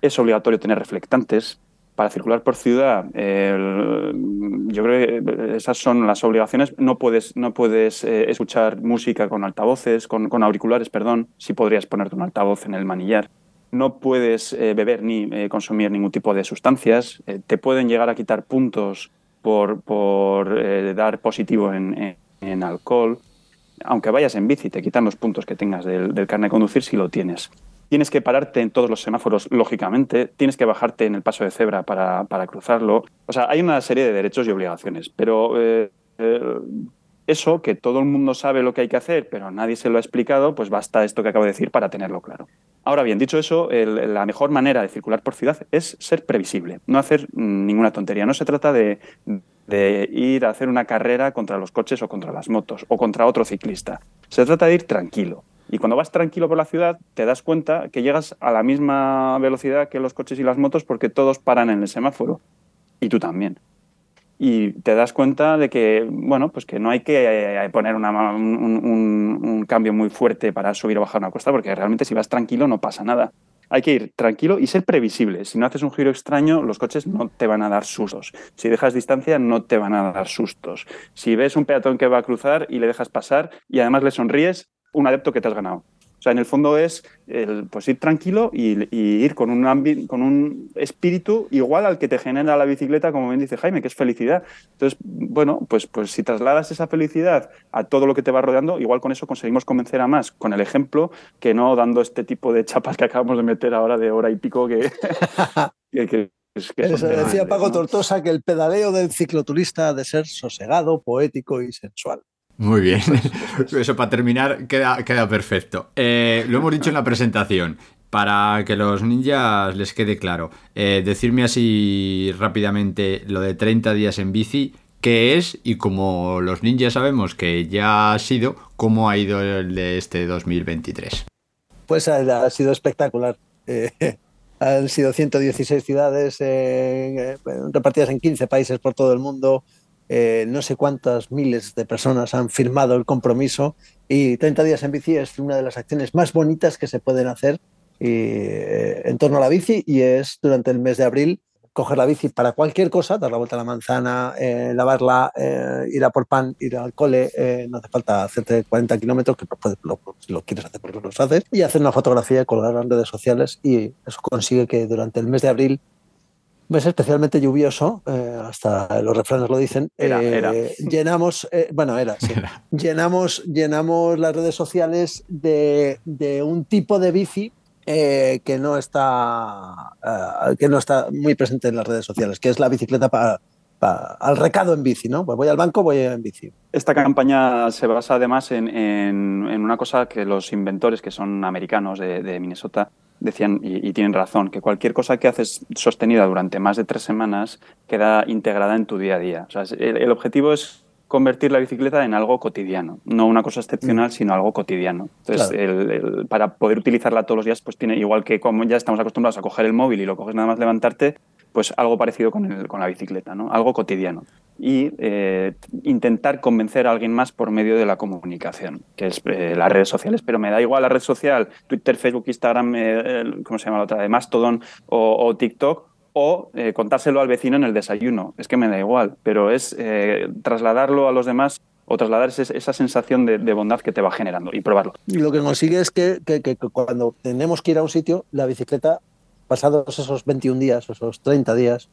Es obligatorio tener reflectantes. Para circular por ciudad, yo creo que esas son las obligaciones. No puedes, no puedes eh, escuchar música con altavoces, con, con, auriculares, perdón. Sí podrías ponerte un altavoz en el manillar. No puedes eh, beber ni eh, consumir ningún tipo de sustancias. te pueden llegar a quitar puntos por, por dar positivo en, en, alcohol. Aunque vayas en bici, te quitan los puntos que tengas del, carnet de conducir si lo tienes tienes que pararte en todos los semáforos, lógicamente, tienes que bajarte en el paso de cebra para, para cruzarlo. O sea, hay una serie de derechos y obligaciones, pero eh, eh, eso, que todo el mundo sabe lo que hay que hacer, pero nadie se lo ha explicado, pues basta esto que acabo de decir para tenerlo claro. Ahora bien, dicho eso, la mejor manera de circular por ciudad es ser previsible, no hacer ninguna tontería. No se trata de ir a hacer una carrera contra los coches o contra las motos o contra otro ciclista. Se trata de ir tranquilo. Y cuando vas tranquilo por la ciudad, te das cuenta que llegas a la misma velocidad que los coches y las motos porque todos paran en el semáforo. Y tú también. Y te das cuenta de que, bueno, pues que no hay que poner un, un, un, cambio muy fuerte para subir o bajar una cuesta, porque realmente si vas tranquilo no pasa nada. Hay que ir tranquilo y ser previsible. Si no haces un giro extraño, los coches no te van a dar sustos. Si dejas distancia, no te van a dar sustos. Si ves un peatón que va a cruzar y le dejas pasar y además le sonríes, un adepto que te has ganado. Sea, en el fondo es el, pues ir tranquilo y, y ir con un, con un espíritu igual al que te genera la bicicleta, como bien dice Jaime, que es felicidad. Entonces, bueno, pues, pues si trasladas esa felicidad a todo lo que te va rodeando, igual con eso conseguimos convencer a más con el ejemplo que no dando este tipo de chapas que acabamos de meter ahora de hora y pico que, que, que es que Eso decía Paco. Tortosa que el pedaleo del cicloturista ha de ser sosegado, poético y sensual. Muy bien. Eso para terminar queda, queda perfecto. Eh, lo hemos dicho en la presentación. Para que los ninjas les quede claro, eh, decirme así rápidamente lo de 30 días en bici, qué es y como los ninjas sabemos que ya ha sido, cómo ha ido el de este 2023. Pues ha, ha sido espectacular. Eh, han sido 116 ciudades eh, repartidas en 15 países por todo el mundo. Eh, no sé cuántas miles de personas han firmado el compromiso y 30 días en bici es una de las acciones más bonitas que se pueden hacer y, eh, en torno a la bici y es durante el mes de abril coger la bici para cualquier cosa, dar la vuelta a la manzana, eh, lavarla, ir a por pan, ir al cole, no hace falta hacerte 40 kilómetros, que lo, si lo quieres hacer porque los haces, y hacer una fotografía y colgarla en redes sociales y eso consigue que durante el mes de abril mes especialmente lluvioso, eh, hasta los refranes lo dicen, era, eh, era. llenamos, eh, bueno, era, sí, Era. llenamos, llenamos las redes sociales de, de un tipo de bici eh, que no está uh, que no está muy presente en las redes sociales, que es la bicicleta para pa, al recado en bici, ¿no? Pues voy al banco, voy en bici. Esta campaña se basa además en, en, en una cosa que los inventores, que son americanos de, de Minnesota, decían, y, y, tienen razón, que cualquier cosa que haces sostenida durante más de tres semanas queda integrada en tu día a día. O sea, el, el objetivo es convertir la bicicleta en algo cotidiano, no una cosa excepcional, sino algo cotidiano. Entonces, claro. el, el, para poder utilizarla todos los días, pues tiene, igual que como ya estamos acostumbrados a coger el móvil y lo coges nada más levantarte, pues algo parecido con, el, con la bicicleta, ¿no? algo cotidiano. Y eh, intentar convencer a alguien más por medio de la comunicación, que es eh, las redes sociales. Pero me da igual la red social, Twitter, Facebook, Instagram, eh, ¿cómo se llama la otra? De Mastodon o, o TikTok, o eh, contárselo al vecino en el desayuno. Es que me da igual, pero es eh, trasladarlo a los demás o trasladar esa sensación de, bondad que te va generando y probarlo. Y lo que consigue es que, que, cuando tenemos que ir a un sitio, la bicicleta, pasados esos 21 días, esos 30 días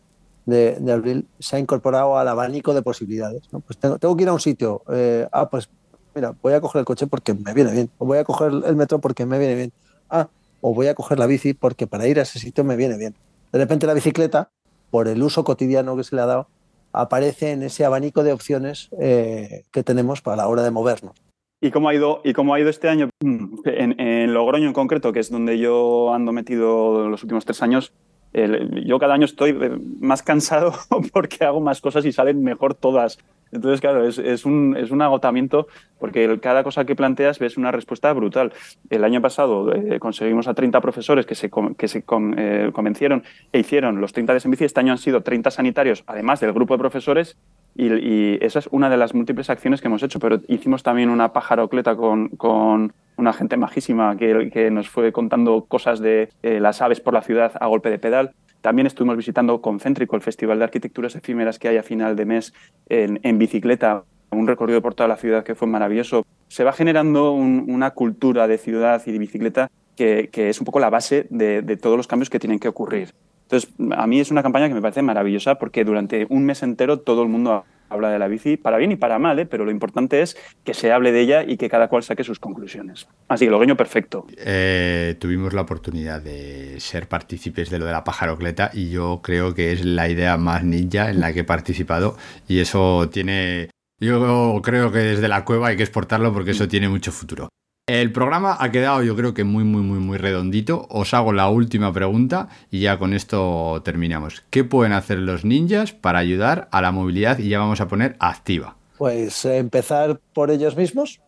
de, de abril, se ha incorporado al abanico de posibilidades. Pues tengo, tengo, que ir a un sitio, eh, ah, pues mira, voy a coger el coche porque me viene bien, o voy a coger el metro porque me viene bien, ah, o voy a coger la bici porque para ir a ese sitio me viene bien de repente la bicicleta, por el uso cotidiano que se le ha dado, aparece en ese abanico de opciones eh, que tenemos para la hora de movernos. ¿Y cómo ha ido, y cómo ha ido este año? Mm, en, Logroño en concreto, que es donde yo ando metido los últimos tres años, yo cada año estoy eh, más cansado porque hago más cosas y salen mejor todas. Entonces, claro, es, un, es un, agotamiento porque cada cosa que planteas ves una respuesta brutal. El año pasado eh, conseguimos a 30 profesores que se, que se eh, convencieron e hicieron los 30 días en bici. Este año han sido 30 sanitarios, además del grupo de profesores, y, y, esa es una de las múltiples acciones que hemos hecho. Pero hicimos también una pajarocleta con, con una gente majísima que, que, nos fue contando cosas de eh, las aves por la ciudad a golpe de pedal. También estuvimos visitando Concéntrico, el Festival de Arquitecturas Efímeras que hay a final de mes en, en bicicleta, un recorrido por toda la ciudad que fue maravilloso. Se va generando un, una cultura de ciudad y de bicicleta que, que es un poco la base de, todos los cambios que tienen que ocurrir. Entonces, a mí es una campaña que me parece maravillosa porque durante un mes entero todo el mundo habla de la bici, para bien y para mal, ¿eh? pero lo importante es que se hable de ella y que cada cual saque sus conclusiones. Así que Logroño, perfecto. Eh, tuvimos la oportunidad de ser partícipes de lo de la pajarocleta y yo creo que es la idea más ninja en la que he participado y eso tiene... Yo creo que desde la cueva hay que exportarlo porque eso tiene mucho futuro. El programa ha quedado yo creo que muy muy muy muy redondito. Os hago la última pregunta y ya con esto terminamos. ¿Qué pueden hacer los ninjas para ayudar a la movilidad y ya vamos a poner activa? Pues eh, empezar por ellos mismos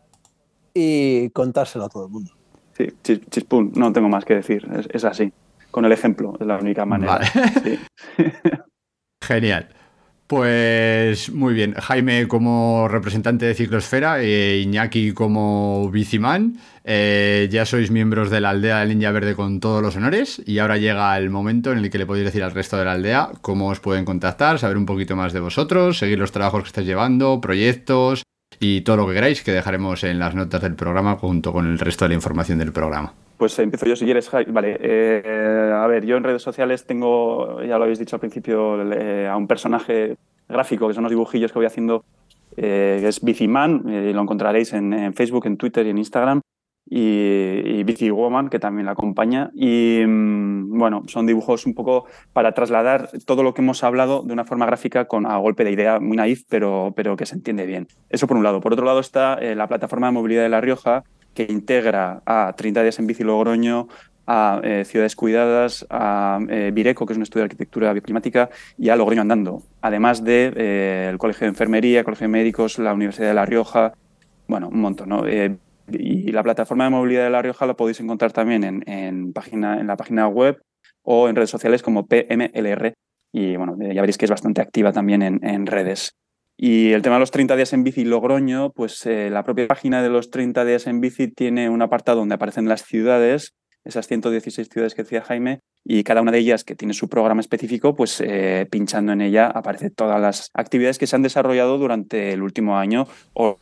y contárselo a todo el mundo. Sí, chis, chispún, no tengo más que decir, es, es, así. Con el ejemplo, es la única manera. Vale. Sí. Genial. Pues muy bien, Jaime como representante de Ciclosfera, eh, Iñaki como biciman, eh, ya sois miembros de la aldea de Ninja Verde con todos los honores y ahora llega el momento en el que le podéis decir al resto de la aldea cómo os pueden contactar, saber un poquito más de vosotros, seguir los trabajos que estáis llevando, proyectos y todo lo que queráis que dejaremos en las notas del programa junto con el resto de la información del programa. Pues empiezo yo si quieres. Vale, eh, a ver, yo en redes sociales tengo, ya lo habéis dicho al principio, a un personaje gráfico, que son los dibujillos que voy haciendo, eh, que es Biciman, eh, lo encontraréis en, Facebook, en Twitter y en Instagram, y, y Bici Woman, que también la acompaña. Y mmm, bueno, son dibujos un poco para trasladar todo lo que hemos hablado de una forma gráfica con a golpe de idea muy naif, pero, pero que se entiende bien. Eso por un lado. Por otro lado está eh, la plataforma de movilidad de La Rioja, que integra a 30 días en bici Logroño, a eh, Ciudades Cuidadas, a eh, Vireco, que es un estudio de arquitectura bioclimática, y a Logroño Andando, además de eh, el Colegio de Enfermería, Colegio de Médicos, la Universidad de La Rioja, bueno, un montón, ¿no? Y la plataforma de movilidad de La Rioja la podéis encontrar también en, en, página, en la página web o en redes sociales como PMLR, y bueno, ya veréis que es bastante activa también en, en redes. Y el tema de los 30 días en bici Logroño, pues eh, la propia página de los 30 días en bici tiene un apartado donde aparecen las ciudades, esas 116 ciudades que decía Jaime, y cada una de ellas que tiene su programa específico, pues eh, pinchando en ella aparecen todas las actividades que se han desarrollado durante el último año o,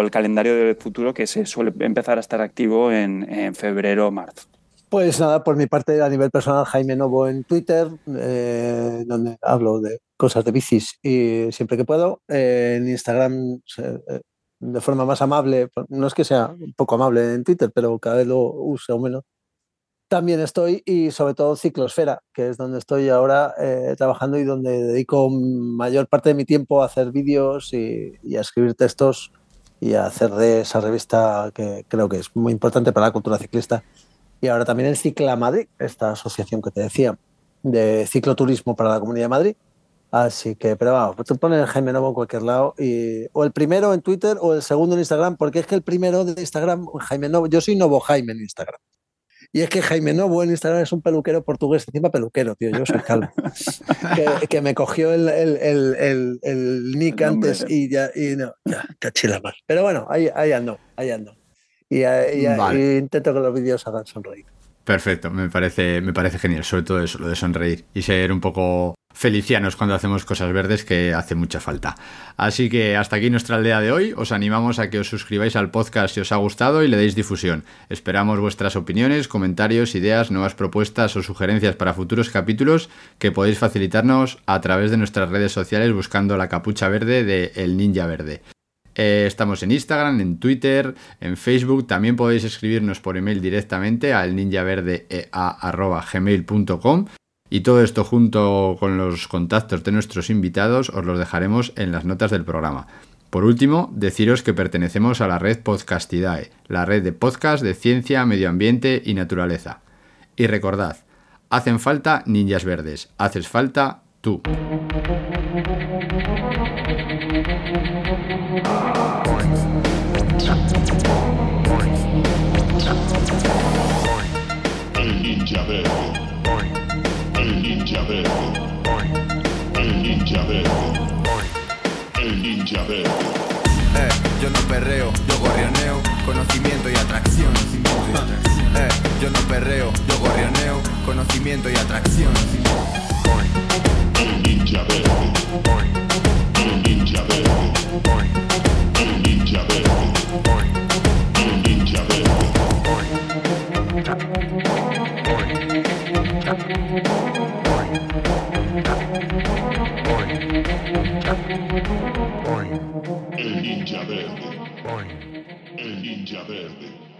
el calendario del futuro que se suele empezar a estar activo en, en febrero o marzo. Pues nada, por mi parte, a nivel personal, Jaime Novo en Twitter, eh, donde hablo de cosas de bicis y siempre que puedo. Eh, en Instagram, eh, de forma más amable, no es que sea un poco amable en Twitter, pero cada vez lo uso menos. También estoy y sobre todo Ciclosfera, que es donde estoy ahora eh, trabajando y donde dedico mayor parte de mi tiempo a hacer vídeos y, y a escribir textos y a hacer de esa revista que creo que es muy importante para la cultura ciclista y ahora también en Cicla Madrid, esta asociación que te decía de cicloturismo para la Comunidad de Madrid. Así que, pero vamos, tú pones Jaime Novo en cualquier lado y o el primero en Twitter o el segundo en Instagram, porque es que el primero de Instagram, Jaime Novo, yo soy Novo Jaime en Instagram. Y es que Jaime Novo en Instagram es un peluquero portugués, encima peluquero, tío, yo soy calvo. que, que, me cogió el, el, el, el nick antes y ya, y no, ya, cachila más. Pero bueno, ahí, ahí ando, ahí ando y, y, vale. y, intento que los vídeos hagan sonreír. Perfecto, me parece, me parece genial, sobre todo eso, lo de sonreír y ser un poco felicianos cuando hacemos cosas verdes que hace mucha falta. Así que hasta aquí nuestra aldea de hoy, os animamos a que os suscribáis al podcast si os ha gustado y le deis difusión. Esperamos vuestras opiniones, comentarios, ideas, nuevas propuestas o sugerencias para futuros capítulos que podéis facilitarnos a través de nuestras redes sociales buscando la capucha verde de El Ninja Verde. Eh, estamos en Instagram, en Twitter, en Facebook. También podéis escribirnos por email directamente al ninjaverdea.gmail.com Y todo esto junto con los contactos de nuestros invitados os los dejaremos en las notas del programa. Por último, deciros que pertenecemos a la red Podcastidae, la red de podcast de ciencia, medio ambiente y naturaleza. Y recordad, hacen falta ninjas verdes, haces falta tú. Eh, yo no perreo, yo gorrioneo, conocimiento y atracción. Eh, yo no perreo, yo gorrioneo, conocimiento y atracción. El ninja verde. El ninja verde. El ninja verde.